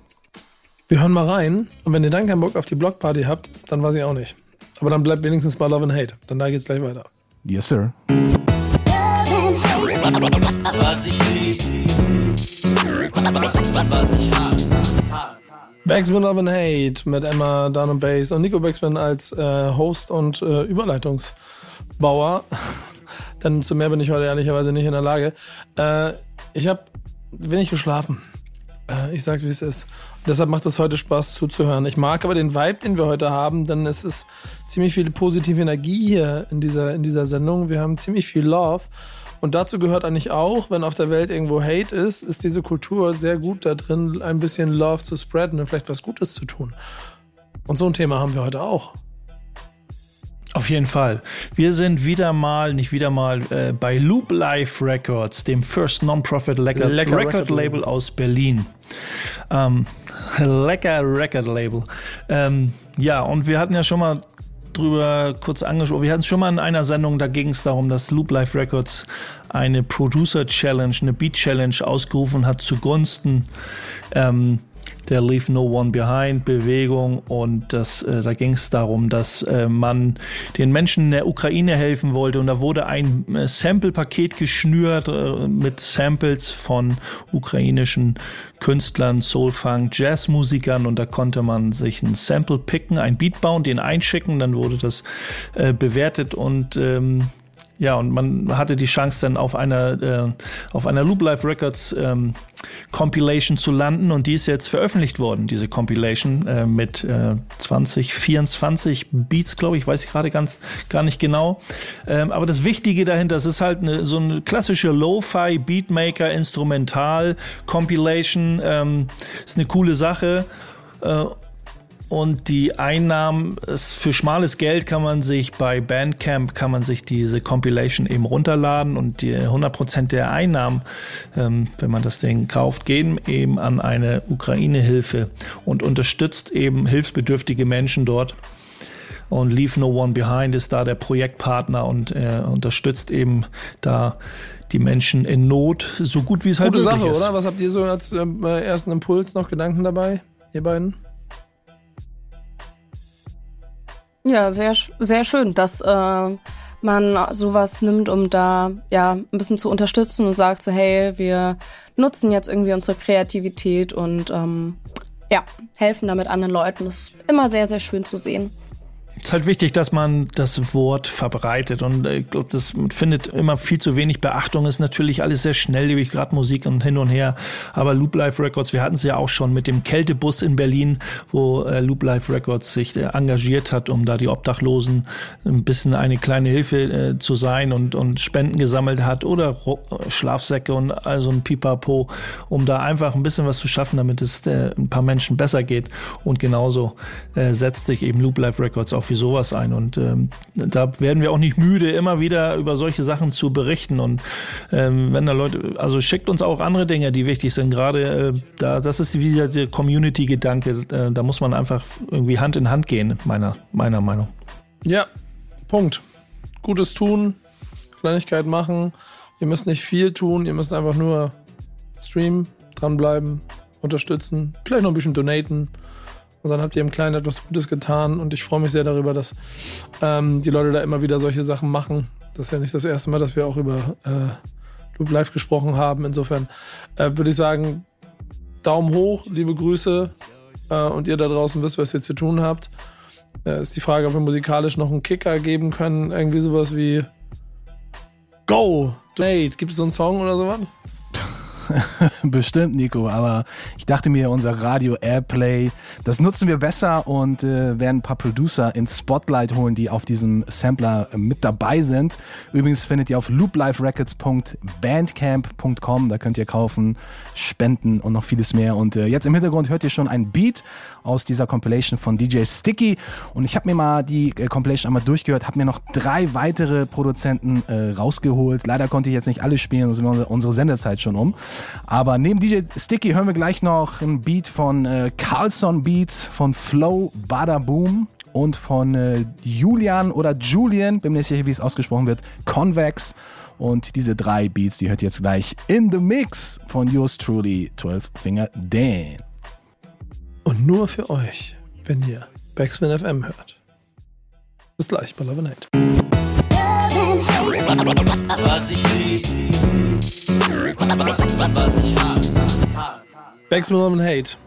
S2: Wir hören mal rein und wenn ihr dann keinen Bock auf die Blockparty habt, dann weiß ich auch nicht. Aber dann bleibt wenigstens bei Love and Hate. Dann da geht's gleich weiter.
S4: Yes, sir.
S1: Was ich lieb, was ich hasse.
S2: Backspin Love and Hate mit Emma, Dan und Bass und Nico Backspin als äh, Host und äh, Überleitungsbauer. [laughs] Denn zu mehr bin ich heute ehrlicherweise nicht in der Lage. Äh, ich habe wenig geschlafen. Äh, ich sag, wie es ist. Deshalb macht es heute Spaß zuzuhören. Ich mag aber den Vibe, den wir heute haben, denn es ist ziemlich viel positive Energie hier in dieser, in dieser Sendung. Wir haben ziemlich viel Love. Und dazu gehört eigentlich auch, wenn auf der Welt irgendwo Hate ist, ist diese Kultur sehr gut da drin, ein bisschen Love zu spreaden und vielleicht was Gutes zu tun. Und so ein Thema haben wir heute auch.
S5: Auf jeden Fall. Wir sind wieder mal, nicht wieder mal, äh, bei Loop Life Records, dem First Non-Profit Record,
S2: Lecker
S5: Record
S2: Record
S5: Label aus Berlin. Ähm, lecker Record Label. Ähm, ja, und wir hatten ja schon mal drüber kurz angesprochen. Wir hatten es schon mal in einer Sendung, da ging es darum, dass Loop Life Records eine Producer Challenge, eine Beat Challenge ausgerufen hat zugunsten ähm, der Leave No One Behind Bewegung und das, äh, da ging es darum, dass äh, man den Menschen in der Ukraine helfen wollte und da wurde ein äh, Sample-Paket geschnürt äh, mit Samples von ukrainischen Künstlern, Soulfunk, Jazzmusikern und da konnte man sich ein Sample picken, ein Beat bauen, den einschicken, dann wurde das äh, bewertet und ähm, ja, und man hatte die Chance dann auf einer, äh, auf einer Loop Life Records ähm, Compilation zu landen und die ist jetzt veröffentlicht worden, diese Compilation äh, mit äh, 20, 24 Beats, glaube ich, weiß ich gerade ganz gar nicht genau. Ähm, aber das Wichtige dahinter, es ist halt eine, so eine klassische Lo-Fi Beatmaker Instrumental Compilation, ähm, ist eine coole Sache. Äh, und die Einnahmen, für schmales Geld kann man sich bei Bandcamp, kann man sich diese Compilation eben runterladen und die 100% der Einnahmen, ähm, wenn man das Ding kauft, gehen eben an eine Ukraine-Hilfe und unterstützt eben hilfsbedürftige Menschen dort. Und Leave No One Behind ist da der Projektpartner und äh, unterstützt eben da die Menschen in Not so gut wie es halt
S2: Gute
S5: möglich
S2: Sache,
S5: ist.
S2: oder? Was habt ihr so als äh, ersten Impuls noch Gedanken dabei, ihr beiden?
S3: Ja, sehr, sehr schön, dass äh, man sowas nimmt, um da ja ein bisschen zu unterstützen und sagt so, hey, wir nutzen jetzt irgendwie unsere Kreativität und ähm, ja, helfen damit anderen Leuten. Das ist immer sehr, sehr schön zu sehen.
S5: Es ist halt wichtig, dass man das Wort verbreitet und äh, ich glaube, das findet immer viel zu wenig Beachtung. Ist natürlich alles sehr schnelllebig, gerade Musik und hin und her. Aber Loop Life Records, wir hatten es ja auch schon mit dem Kältebus in Berlin, wo äh, Loop Life Records sich äh, engagiert hat, um da die Obdachlosen ein bisschen eine kleine Hilfe äh, zu sein und, und Spenden gesammelt hat oder Ro Schlafsäcke und also ein Pipapo, um da einfach ein bisschen was zu schaffen, damit es äh, ein paar Menschen besser geht. Und genauso äh, setzt sich eben Loop Life Records auch für sowas ein. Und ähm, da werden wir auch nicht müde, immer wieder über solche Sachen zu berichten. Und ähm, wenn da Leute, also schickt uns auch andere Dinge, die wichtig sind. Gerade äh, da, das ist wieder der Community-Gedanke. Äh, da muss man einfach irgendwie Hand in Hand gehen, meiner, meiner Meinung.
S2: Ja, Punkt. Gutes tun, Kleinigkeit machen. Ihr müsst nicht viel tun, ihr müsst einfach nur streamen, dranbleiben, unterstützen, vielleicht noch ein bisschen donaten Und dann habt ihr im Kleinen etwas Gutes getan und ich freue mich sehr darüber, dass ähm, die Leute da immer wieder solche Sachen machen. Das ist ja nicht das erste Mal, dass wir auch über äh, Loop Live gesprochen haben. Insofern äh, würde ich sagen, Daumen hoch, liebe Grüße äh, und ihr da draußen wisst, was ihr zu tun habt. Äh, ist die Frage, ob wir musikalisch noch einen Kicker geben können. Irgendwie sowas wie Go! Nate, gibt es so einen Song oder sowas? [laughs]
S4: Bestimmt, Nico, aber ich dachte mir, unser Radio Airplay, das nutzen wir besser und äh, werden ein paar Producer ins Spotlight holen, die auf diesem Sampler äh, mit dabei sind. Übrigens findet ihr auf loopliverecords.bandcamp.com, da könnt ihr kaufen, spenden und noch vieles mehr. Und äh, jetzt im Hintergrund hört ihr schon ein Beat aus dieser Compilation von DJ Sticky und ich habe mir mal die äh, Compilation einmal durchgehört, habe mir noch drei weitere Produzenten äh, rausgeholt. Leider konnte ich jetzt nicht alle spielen, sonst sind unsere Sendezeit schon um. Aber neben DJ Sticky hören wir gleich noch ein Beat von äh, Carlson Beats, von Flow Bada Boom und von äh, Julian oder Julian, bin mir nicht sicher, wie es ausgesprochen wird, Convex. Und diese drei Beats, die hört jetzt gleich in the Mix von yours truly, 12 Finger Dan.
S2: Und nur für euch, wenn ihr Backspin FM hört. Bis gleich bei Love Night.
S1: Was ich lieb, was ich hasse.
S2: Backspin Love Hate.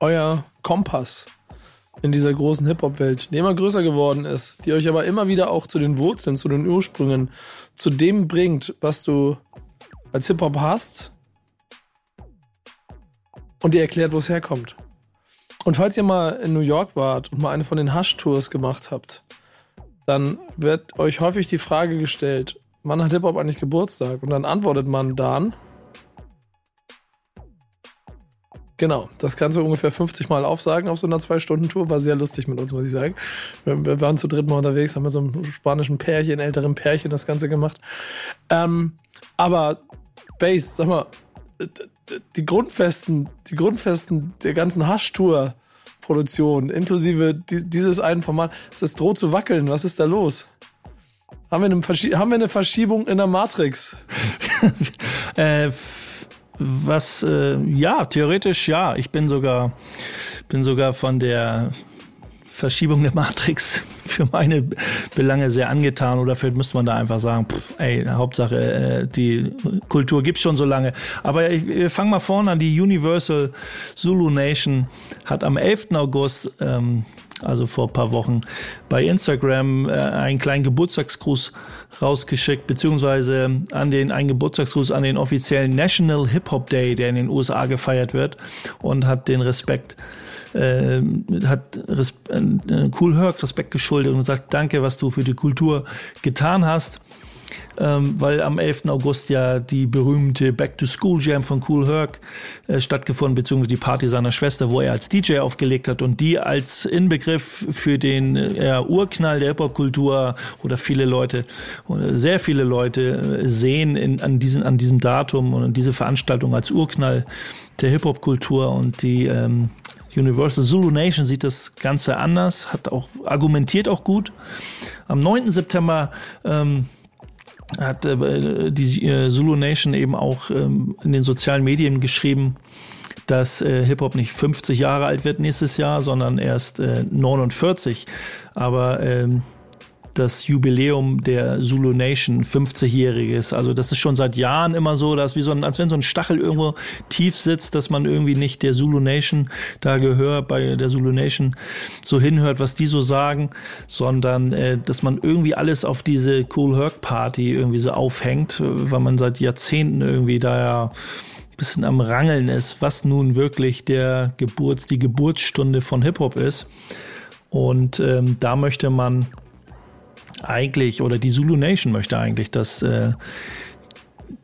S2: Euer Kompass in dieser großen Hip-Hop-Welt, die immer größer geworden ist, die euch aber immer wieder auch zu den Wurzeln, zu den Ursprüngen, zu dem bringt, was du als Hip-Hop hast und dir erklärt, wo es herkommt. Und falls ihr mal in New York wart und mal eine von den Hush-Tours gemacht habt, dann wird euch häufig die Frage gestellt, wann hat Hip-Hop eigentlich Geburtstag? Und dann antwortet man dann, Genau, das kannst du ungefähr 50 Mal aufsagen auf so einer Zwei-Stunden-Tour. War sehr lustig mit uns, muss ich sagen. Wir, wir, waren zu dritt mal unterwegs, haben mit so einem spanischen Pärchen, älteren Pärchen das Ganze gemacht. Ähm, aber Bass, sag mal, die Grundfesten, die Grundfesten der ganzen Hasch-Tour-Produktion, inklusive die, dieses einen Format, es droht zu wackeln. Was ist da los? Haben wir eine, Verschie haben wir eine Verschiebung in der Matrix? [laughs]
S5: äh, was, äh, ja, theoretisch ja. Ich bin sogar, bin sogar von der Verschiebung der Matrix für meine Belange sehr angetan oder vielleicht müsste man da einfach sagen, pff, ey, Hauptsache äh, die Kultur gibt's schon so lange. Aber ich, fangen mal vorne an, die Universal Zulu Nation hat am 11. August ähm, also vor ein paar Wochen, bei Instagram äh, einen kleinen Geburtstagsgruß rausgeschickt, beziehungsweise an den, einen Geburtstagsgruß an den offiziellen National Hip Hop Day, der in den USA gefeiert wird und hat den Respekt äh, hat Res äh, Cool Herc Respekt geschuldet und sagt, danke, was du für die Kultur getan hast ähm, weil am 11. August ja die berühmte Back to School Jam von Cool Herc äh, stattgefunden, beziehungsweise die Party seiner Schwester, wo er als DJ aufgelegt hat und die als Inbegriff für den äh, Urknall der Hip-Hop-Kultur oder viele Leute, oder sehr viele Leute äh, sehen in, an, diesen, an diesem Datum und diese Veranstaltung als Urknall der Hip-Hop-Kultur und die ähm, Universal Zulu Nation sieht das Ganze anders, hat auch argumentiert auch gut. Am 9. September ähm, hat äh, die äh, Zulu Nation eben auch ähm, in den sozialen Medien geschrieben, dass äh, Hip-Hop nicht 50 Jahre alt wird nächstes Jahr, sondern erst äh, 49. Aber ähm, das Jubiläum der Zulu Nation 50-jähriges. Also das ist schon seit Jahren immer so, dass wie so ein, als wenn so ein Stachel irgendwo tief sitzt, dass man irgendwie nicht der Zulu Nation da gehört, bei der Zulu Nation so hinhört, was die so sagen, sondern äh, dass man irgendwie alles auf diese Cool Herc Party irgendwie so aufhängt, weil man seit Jahrzehnten irgendwie da ja bisschen am Rangeln ist, was nun wirklich der Geburts, die Geburtsstunde von Hip-Hop ist. Und ähm, da möchte man eigentlich, oder die Zulu Nation möchte eigentlich, dass äh,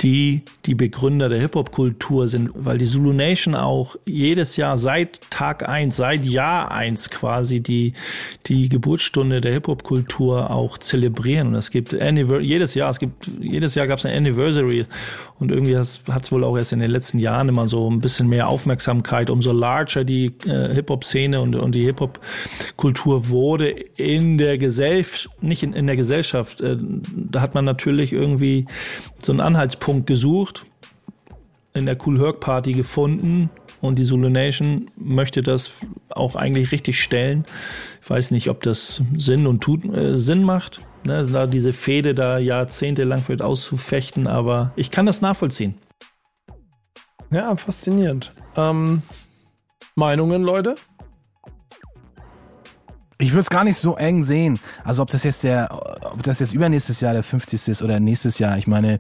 S5: die die Begründer der Hip-Hop-Kultur sind, weil die Zulu Nation auch jedes Jahr seit Tag eins, seit Jahr eins quasi die, die Geburtsstunde der Hip-Hop-Kultur auch zelebrieren. Und es gibt jedes Jahr, es gibt, jedes Jahr gab es ein Anniversary und irgendwie hat es wohl auch erst in den letzten Jahren immer so ein bisschen mehr Aufmerksamkeit, umso larger die äh, Hip-Hop-Szene und, und die Hip-Hop-Kultur wurde in der Gesellschaft, nicht in, in der Gesellschaft. Äh, da hat man natürlich irgendwie so einen Anhaltspunkt gesucht, in der Cool Herc Party gefunden und die Zulu Nation möchte das auch eigentlich richtig stellen. Ich weiß nicht, ob das Sinn und tut, äh, Sinn macht, ne, da diese Fehde da jahrzehntelang vielleicht auszufechten, aber ich kann das nachvollziehen.
S2: Ja, faszinierend. Ähm, Meinungen, Leute?
S4: Ich würde es gar nicht so eng sehen. Also ob das jetzt der, ob das jetzt übernächstes Jahr der 50. ist oder nächstes Jahr. Ich meine,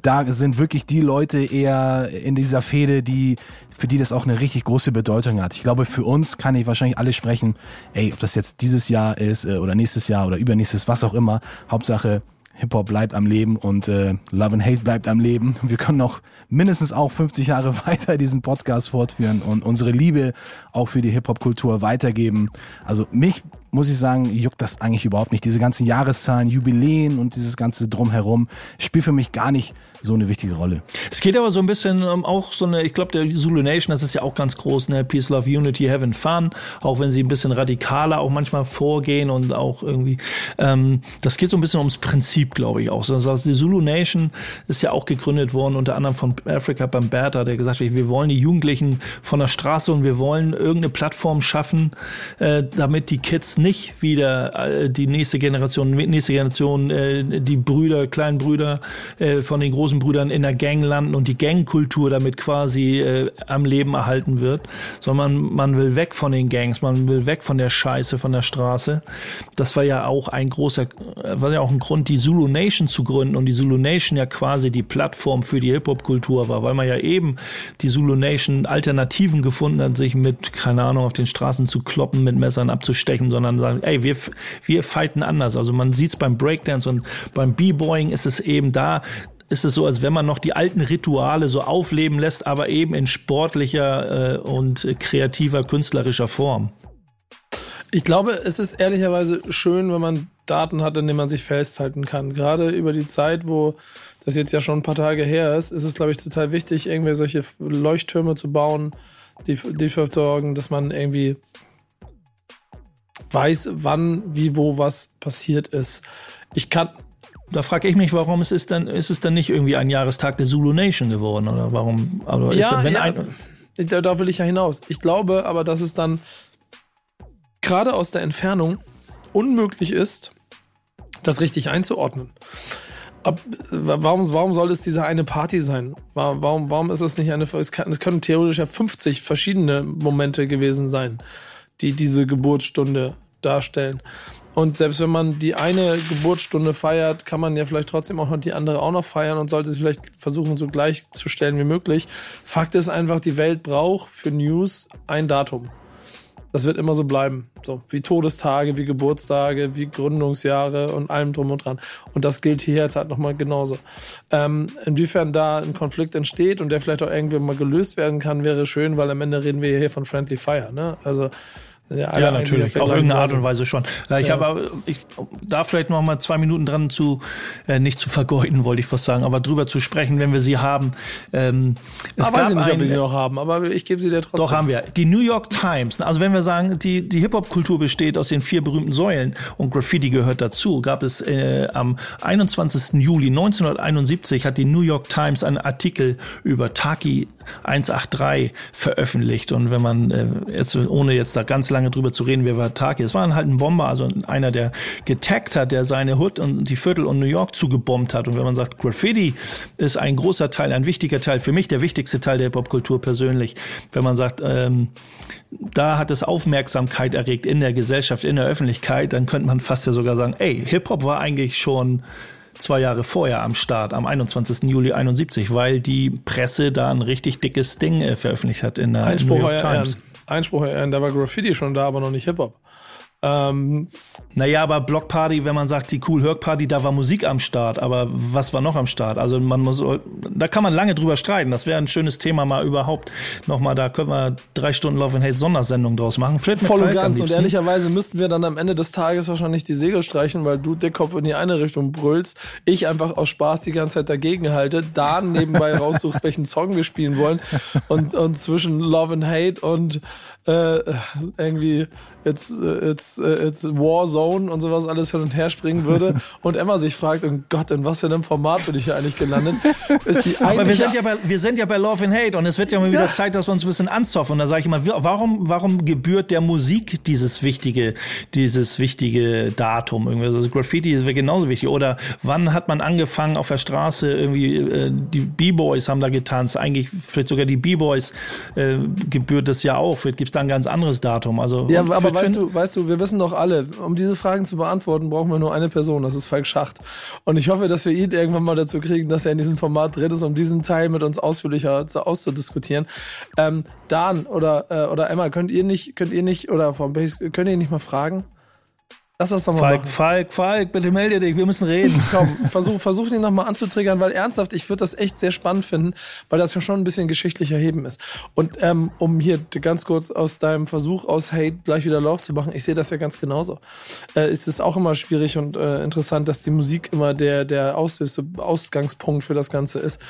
S4: da sind wirklich die Leute eher in dieser Fehde, die, für die das auch eine richtig große Bedeutung hat. Ich glaube, für uns kann ich wahrscheinlich alle sprechen, ey, ob das jetzt dieses Jahr ist äh, oder nächstes Jahr oder übernächstes, was auch immer. Hauptsache, Hip-Hop bleibt am Leben und äh, Love and Hate bleibt am Leben. Wir können noch mindestens auch 50 Jahre [laughs] weiter diesen Podcast fortführen und unsere Liebe auch für die Hip-Hop-Kultur weitergeben. Also mich muss ich sagen, juckt das eigentlich überhaupt nicht. Diese ganzen Jahreszahlen, Jubiläen und dieses ganze Drumherum spielt für mich gar nicht so eine wichtige Rolle.
S5: Es geht aber so ein bisschen um, auch so eine, ich glaube, der Zulu Nation, das ist ja auch ganz groß, ne? Peace, Love, Unity, Heaven, Fun, auch wenn sie ein bisschen radikaler auch manchmal vorgehen und auch irgendwie, ähm, das geht so ein bisschen ums Prinzip, glaube ich auch. Also die Zulu Nation ist ja auch gegründet worden, unter anderem von Africa Bambata, der gesagt hat, wir wollen die Jugendlichen von der Straße und wir wollen irgendeine Plattform schaffen, äh, damit die Kids nicht wieder äh, die nächste Generation, nächste Generation, äh, die Brüder, kleinen Brüder äh, von den großen Brüdern in der Gang landen und die Gangkultur damit quasi am Leben erhalten wird, sondern man will weg von den Gangs, man will weg von der Scheiße, von der Straße. Das war ja auch ein großer, war ja auch ein Grund, die Zulu Nation zu gründen und die Zulu Nation ja quasi die Plattform für die Hip-Hop-Kultur war, weil man ja eben die Zulu Nation Alternativen gefunden hat, sich mit, keine Ahnung, auf den Straßen zu kloppen, mit Messern abzustechen, sondern sagen, ey, wir, wir fighten anders. Also man sieht es beim Breakdance und beim B-Boying ist es eben da, ist es so, als wenn man noch die alten Rituale so aufleben lässt, aber eben in sportlicher äh, und kreativer, künstlerischer Form.
S2: Ich glaube, es ist ehrlicherweise schön, wenn man Daten hat, an denen man sich festhalten kann. Gerade über die Zeit, wo das jetzt ja schon ein paar Tage her ist, ist es, glaube ich, total wichtig, irgendwie solche Leuchttürme zu bauen, die, die dafür sorgen, dass man irgendwie weiß, wann, wie, wo was passiert ist. Ich kann.
S5: Da frage ich mich, warum ist es dann, ist es dann nicht irgendwie ein Jahrestag der Zulu Nation geworden? Oder warum? Aber
S2: ja,
S5: dann, wenn
S2: ja,
S5: ein,
S2: da, da will ich ja hinaus. Ich glaube aber, dass es dann gerade aus der Entfernung unmöglich ist, das richtig einzuordnen. Ab, warum, warum soll es diese eine Party sein? Warum, warum ist es nicht eine, es, kann, es können theoretisch ja 50 verschiedene Momente gewesen sein, die diese Geburtsstunde darstellen. Und selbst wenn man die eine Geburtsstunde feiert, kann man ja vielleicht trotzdem auch noch die andere auch noch feiern und sollte es vielleicht versuchen, so gleichzustellen wie möglich. Fakt ist einfach, die Welt braucht für News ein Datum. Das wird immer so bleiben. So wie Todestage, wie Geburtstage, wie Gründungsjahre und allem drum und dran. Und das gilt hier jetzt halt nochmal genauso. Ähm, inwiefern da ein Konflikt entsteht und der vielleicht auch irgendwie mal gelöst werden kann, wäre schön, weil am Ende reden wir hier von Friendly Fire. Ne? Also
S5: ja, ja natürlich, auf irgendeine Art und Weise schon. Ich ja. habe ich da vielleicht noch mal zwei Minuten dran zu, äh, nicht zu vergeuden, wollte ich fast sagen, aber drüber zu sprechen, wenn wir sie haben. Ähm,
S2: es aber weiß ich nicht, ein, ob wir sie noch haben, aber ich gebe sie dir trotzdem.
S5: Doch haben wir. Die New York Times, also wenn wir sagen, die, die Hip-Hop-Kultur besteht aus den vier berühmten Säulen und Graffiti gehört dazu, gab es äh, am 21. Juli 1971 hat die New York Times einen Artikel über Taki 183 veröffentlicht und wenn man äh, jetzt, ohne jetzt da ganz lange drüber zu reden, wer war Taki. Es war halt ein Bomber, also einer, der getaggt hat, der seine Hood und die Viertel und New York zugebombt hat. Und wenn man sagt, Graffiti ist ein großer Teil, ein wichtiger Teil, für mich der wichtigste Teil der Popkultur persönlich. Wenn man sagt, ähm, da hat es Aufmerksamkeit erregt in der Gesellschaft, in der Öffentlichkeit, dann könnte man fast ja sogar sagen, ey, Hip-Hop war eigentlich schon zwei Jahre vorher am Start, am 21. Juli 71, weil die Presse da ein richtig dickes Ding äh, veröffentlicht hat in der
S2: Einspruch
S5: New York Times.
S2: Ehren. Einspruch ehren, da war Graffiti schon da, aber noch nicht Hip-Hop.
S5: Ähm, naja, aber Blockparty, wenn man sagt, die Cool Herc Party, da war Musik am Start, aber was war noch am Start? Also man muss, da kann man lange drüber streiten. Das wäre ein schönes Thema mal überhaupt nochmal, da können wir drei Stunden Love and Hate Sondersendung draus machen.
S2: Voll und ganz. Und ehrlicherweise müssten wir dann am Ende des Tages wahrscheinlich die Segel streichen, weil du Dickkopf in die eine Richtung brüllst, ich einfach aus Spaß die ganze Zeit dagegen halte, da nebenbei [laughs] raussucht, welchen Song wir spielen wollen und, und zwischen Love and Hate und äh, irgendwie jetzt, jetzt it's, äh, it's War Zone und sowas alles hin und her springen würde [laughs] und Emma sich fragt, oh Gott, in was für einem Format bin ich hier eigentlich gelandet? [laughs]
S5: Aber wir sind, ja bei, wir sind ja bei Love and Hate und es wird ja mal wieder Zeit, dass wir uns ein bisschen anzoffen. Und da sage ich immer, warum, warum gebührt der Musik dieses wichtige, dieses wichtige Datum? Irgendwie? Also Graffiti ist genauso wichtig. Oder wann hat man angefangen auf der Straße irgendwie, äh, die B-Boys haben da getanzt, eigentlich vielleicht sogar die B-Boys äh, gebührt das ja auch. Vielleicht gibt es da ein ganz anderes Datum. Also,
S2: Ja,
S5: und
S2: aber weißt du, weißt du, wir wissen doch alle, um diese Fragen zu beantworten, brauchen wir nur eine Person, das ist Falk Schacht. Und ich hoffe, dass wir ihn irgendwann mal dazu kriegen, dass er in diesem Format drin ist, um diesen Teil mit uns ausführlicher zu, auszudiskutieren. Ähm, Dan oder, äh, oder Emma, könnt ihr nicht, könnt ihr nicht, oder vom Base, könnt ihr nicht mal fragen? Lass das doch mal
S5: Falk,
S2: machen.
S5: Falk, Falk, bitte melde dich, wir müssen reden. [laughs]
S2: Komm, versuch, versuch ihn nochmal anzutriggern, weil ernsthaft, ich würde das echt sehr spannend finden, weil das ja schon ein bisschen geschichtlicher Heben ist. Und ähm, um hier ganz kurz aus deinem Versuch aus Hate gleich wieder Lauf zu machen, ich sehe das ja ganz genauso. Äh, es ist auch immer schwierig und äh, interessant, dass die Musik immer der, der Auslöse, Ausgangspunkt für das Ganze ist.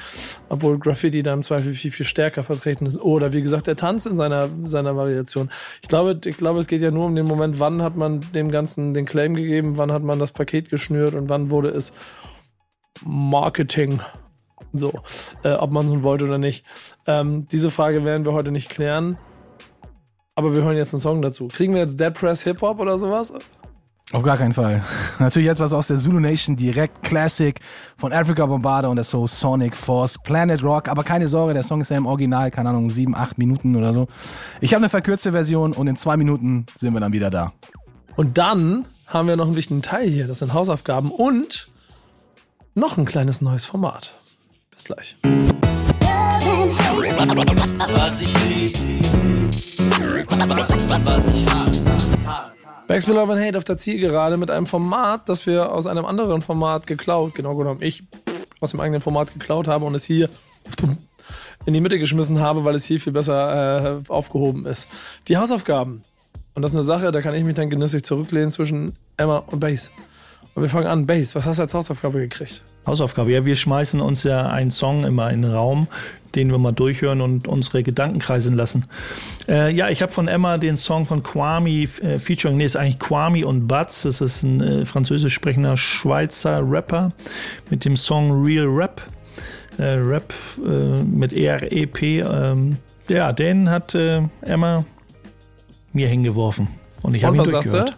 S2: Obwohl Graffiti da im Zweifel viel, viel stärker vertreten ist. Oder wie gesagt, der Tanz in seiner, seiner Variation. Ich glaube, ich glaube, es geht ja nur um den Moment, wann hat man dem Ganzen den Claim gegeben, wann hat man das Paket geschnürt und wann wurde es Marketing. So, äh, ob man so wollte oder nicht. Ähm, diese Frage werden wir heute nicht klären. Aber wir hören jetzt einen Song dazu. Kriegen wir jetzt Dead Press Hip Hop oder sowas?
S4: Auf gar keinen Fall. [laughs] Natürlich etwas aus der Zulu Nation, direkt Classic von Africa Bombada und der Soul Sonic Force, Planet Rock. Aber keine Sorge, der Song ist ja im Original, keine Ahnung, sieben, acht Minuten oder so. Ich habe eine verkürzte Version und in zwei Minuten sind wir dann wieder da.
S2: Und dann haben wir noch einen wichtigen Teil hier. Das sind Hausaufgaben und noch ein kleines neues Format. Bis gleich.
S1: Was ich was.
S2: Backspin Love and Hate auf der Zielgerade mit einem Format, das wir aus einem anderen Format geklaut, genau genommen ich aus dem eigenen Format geklaut habe und es hier in die Mitte geschmissen habe, weil es hier viel besser äh, aufgehoben ist. Die Hausaufgaben. Und das ist eine Sache, da kann ich mich dann genüsslich zurücklehnen zwischen Emma und Base. Und wir fangen an. Base, was hast du als Hausaufgabe gekriegt?
S5: Hausaufgabe. Ja, wir schmeißen uns ja einen Song immer in den Raum, den wir mal durchhören und unsere Gedanken kreisen lassen. Äh, ja, ich habe von Emma den Song von Kwame äh, featuring, nee, ist eigentlich Kwame und Butz. Das ist ein äh, französisch sprechender Schweizer Rapper mit dem Song Real Rap. Äh, Rap äh, mit R-E-P. Ähm, ja, den hat äh, Emma mir hingeworfen. Und ich habe ihn durchgehört.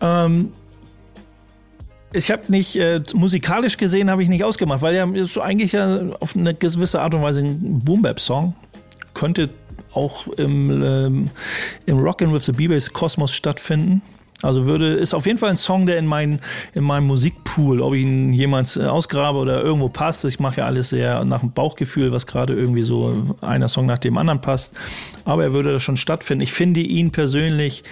S2: du?
S5: Ähm, ich habe nicht, äh, musikalisch gesehen habe ich nicht ausgemacht, weil ja ist so eigentlich ja auf eine gewisse Art und Weise ein Boom-Bap-Song. Könnte auch im, ähm, im Rockin' with the B-Bass Kosmos stattfinden. Also würde, ist auf jeden Fall ein Song, der in, mein, in meinem Musikpool, ob ich ihn jemals äh, ausgrabe oder irgendwo passt. Ich mache ja alles sehr nach dem Bauchgefühl, was gerade irgendwie so einer Song nach dem anderen passt. Aber er würde da schon stattfinden. Ich finde ihn persönlich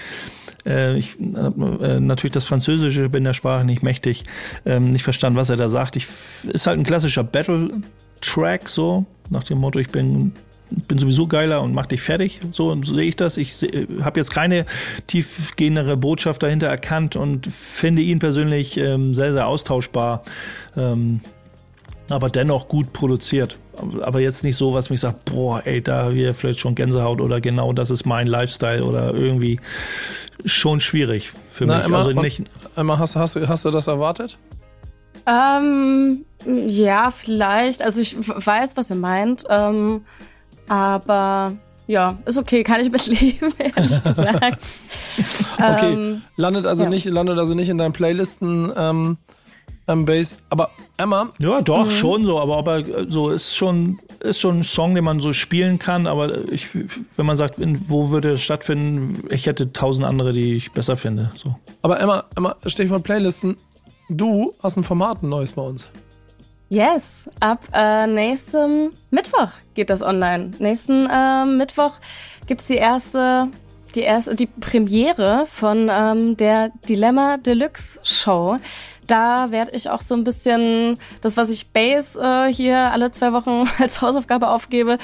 S5: äh, ich äh, natürlich das Französische bin der Sprache nicht mächtig, ähm, nicht verstanden, was er da sagt. Ich, ist halt ein klassischer Battle-Track, so, nach dem Motto, ich bin bin sowieso geiler und mach dich fertig. So, so sehe ich das. Ich habe jetzt keine tiefgehendere Botschaft dahinter erkannt und finde ihn persönlich ähm, sehr, sehr austauschbar. Ähm, aber dennoch gut produziert. Aber jetzt nicht so, was mich sagt, boah, ey, da haben wir vielleicht schon Gänsehaut oder genau das ist mein Lifestyle oder irgendwie schon schwierig für
S2: Na,
S5: mich.
S2: Emma,
S5: also nicht,
S2: Emma, hast, hast, du- hast du das erwartet?
S3: Ähm, ja, vielleicht. Also ich weiß, was ihr meint. Ähm, aber ja, ist okay, kann ich mitleben, [laughs] ehrlich [laughs] gesagt.
S2: Okay,
S3: Ähm,
S2: landet also
S3: ja.
S2: nicht, landet also nicht in deinen Playlisten ähm, ähm, Base. Aber Emma,
S5: ja, doch,
S3: Mhm.
S5: schon so, aber, aber äh, so ist schon, ist schon ein Song, den man so spielen kann, aber ich, wenn man sagt, in, wo würde es stattfinden, ich hätte tausend andere, die ich besser finde, so.
S2: aber Emma, Emma, Stichwort Playlisten. Du hast ein Format ein neues bei uns.
S3: Yes, ab äh, nächstem Mittwoch geht das online. Nächsten äh, Mittwoch gibt's die erste, die erste, die Premiere von ähm, der Dilemma Deluxe Show. Da werde ich auch so ein bisschen das, was ich Base äh, hier alle zwei Wochen [laughs] als Hausaufgabe aufgebe,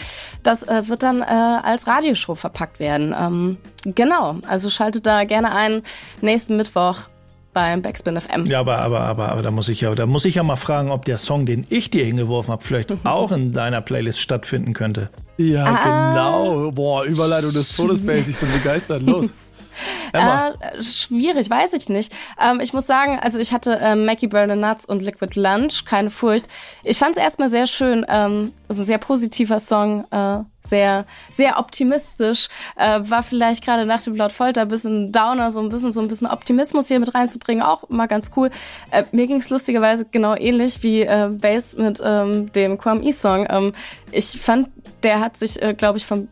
S3: das äh, wird dann äh, als Radioshow verpackt werden. Ähm, genau, also schaltet da gerne ein. Nächsten Mittwoch beim Backspin FM.
S5: Ja, aber, aber, aber, aber da muss ich ja, da muss ich ja mal fragen, ob der Song, den ich dir hingeworfen habe, vielleicht auch in deiner Playlist stattfinden könnte.
S2: Ja, genau. Boah, Überleitung des Todes, Base. Ich bin begeistert. Los. [laughs]
S3: Äh, schwierig, weiß ich nicht. Ähm, ich muss sagen, also ich hatte ähm, Mackie Burn Nuts und Liquid Lunch, keine Furcht. Ich fand es erstmal sehr schön. Ähm, ist ein sehr positiver Song, äh, sehr, sehr optimistisch. Äh, war vielleicht gerade nach dem Laut Folter ein bisschen Downer, so ein bisschen, so ein bisschen Optimismus hier mit reinzubringen, auch mal ganz cool. Äh, mir ging es lustigerweise genau ähnlich wie äh, Bass mit ähm, dem Kwame E-Song. Ähm, ich fand, der hat sich, äh, glaube ich, vom,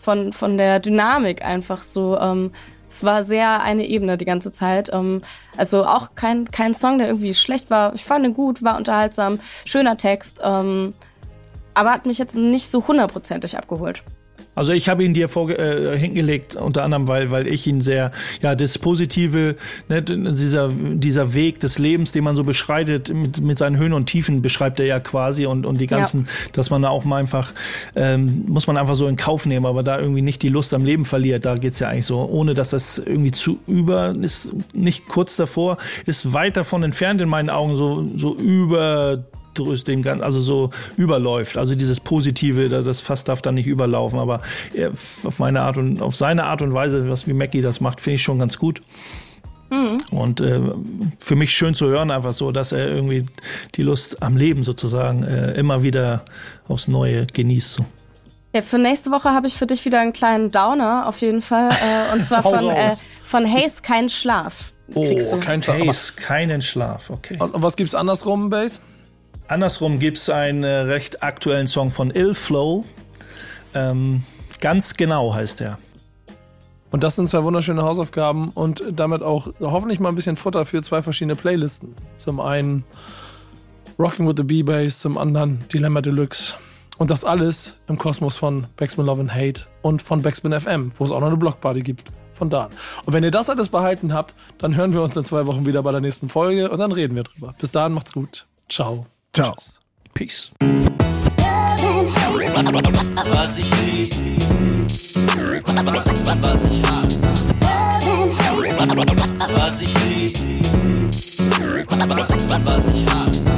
S3: von, von der Dynamik einfach so ähm, es war sehr eine Ebene die ganze Zeit. Ähm, also auch kein, kein Song, der irgendwie schlecht war. Ich fand ihn gut, war unterhaltsam, schöner Text. Ähm, aber hat mich jetzt nicht so hundertprozentig abgeholt.
S5: Also ich habe ihn dir vor, äh, hingelegt, unter anderem, weil, weil ich ihn sehr, ja, das Positive, ne, dieser, dieser Weg des Lebens, den man so beschreitet, mit, mit seinen Höhen und Tiefen beschreibt er ja quasi und, und die ganzen, ja. dass man da auch mal einfach, ähm, muss man einfach so in Kauf nehmen, aber da irgendwie nicht die Lust am Leben verliert, da geht's ja eigentlich so, ohne dass das irgendwie zu über, ist nicht kurz davor, ist weit davon entfernt in meinen Augen, so, so über den ganzen, also so überläuft. Also dieses Positive, das Fass darf dann nicht überlaufen. Aber auf meine Art und auf seine Art und Weise, was wie Mackie das macht, finde ich schon ganz gut. Mhm. Und äh, für mich schön zu hören, einfach so, dass er irgendwie die Lust am Leben sozusagen äh, immer wieder aufs Neue genießt. So.
S3: Ja, für nächste Woche habe ich für dich wieder einen kleinen Downer, auf jeden Fall. Äh, und zwar [laughs] von, äh, von Haze Kein Schlaf.
S2: Kriegst oh, du. kein
S5: Schlaf. Haze, keinen Schlaf, okay.
S2: Und, und was gibt's andersrum, Base?
S5: Andersrum gibt es einen äh, recht aktuellen Song von Ill Flow. Ähm, ganz genau heißt er.
S2: Und das sind zwei wunderschöne Hausaufgaben und damit auch hoffentlich mal ein bisschen Futter für zwei verschiedene Playlisten. Zum einen Rocking with the B-Bass, zum anderen Dilemma Deluxe. Und das alles im Kosmos von Backspin Love and Hate und von Backspin FM, wo es auch noch eine Blockparty gibt. Von da. Und wenn ihr das alles behalten habt, dann hören wir uns in zwei Wochen wieder bei der nächsten Folge und dann reden wir drüber. Bis dahin macht's gut. Ciao.
S5: Ciao. Peace.
S1: Was ich lieb, was ich hasse. Was ich lieb, was ich hasse.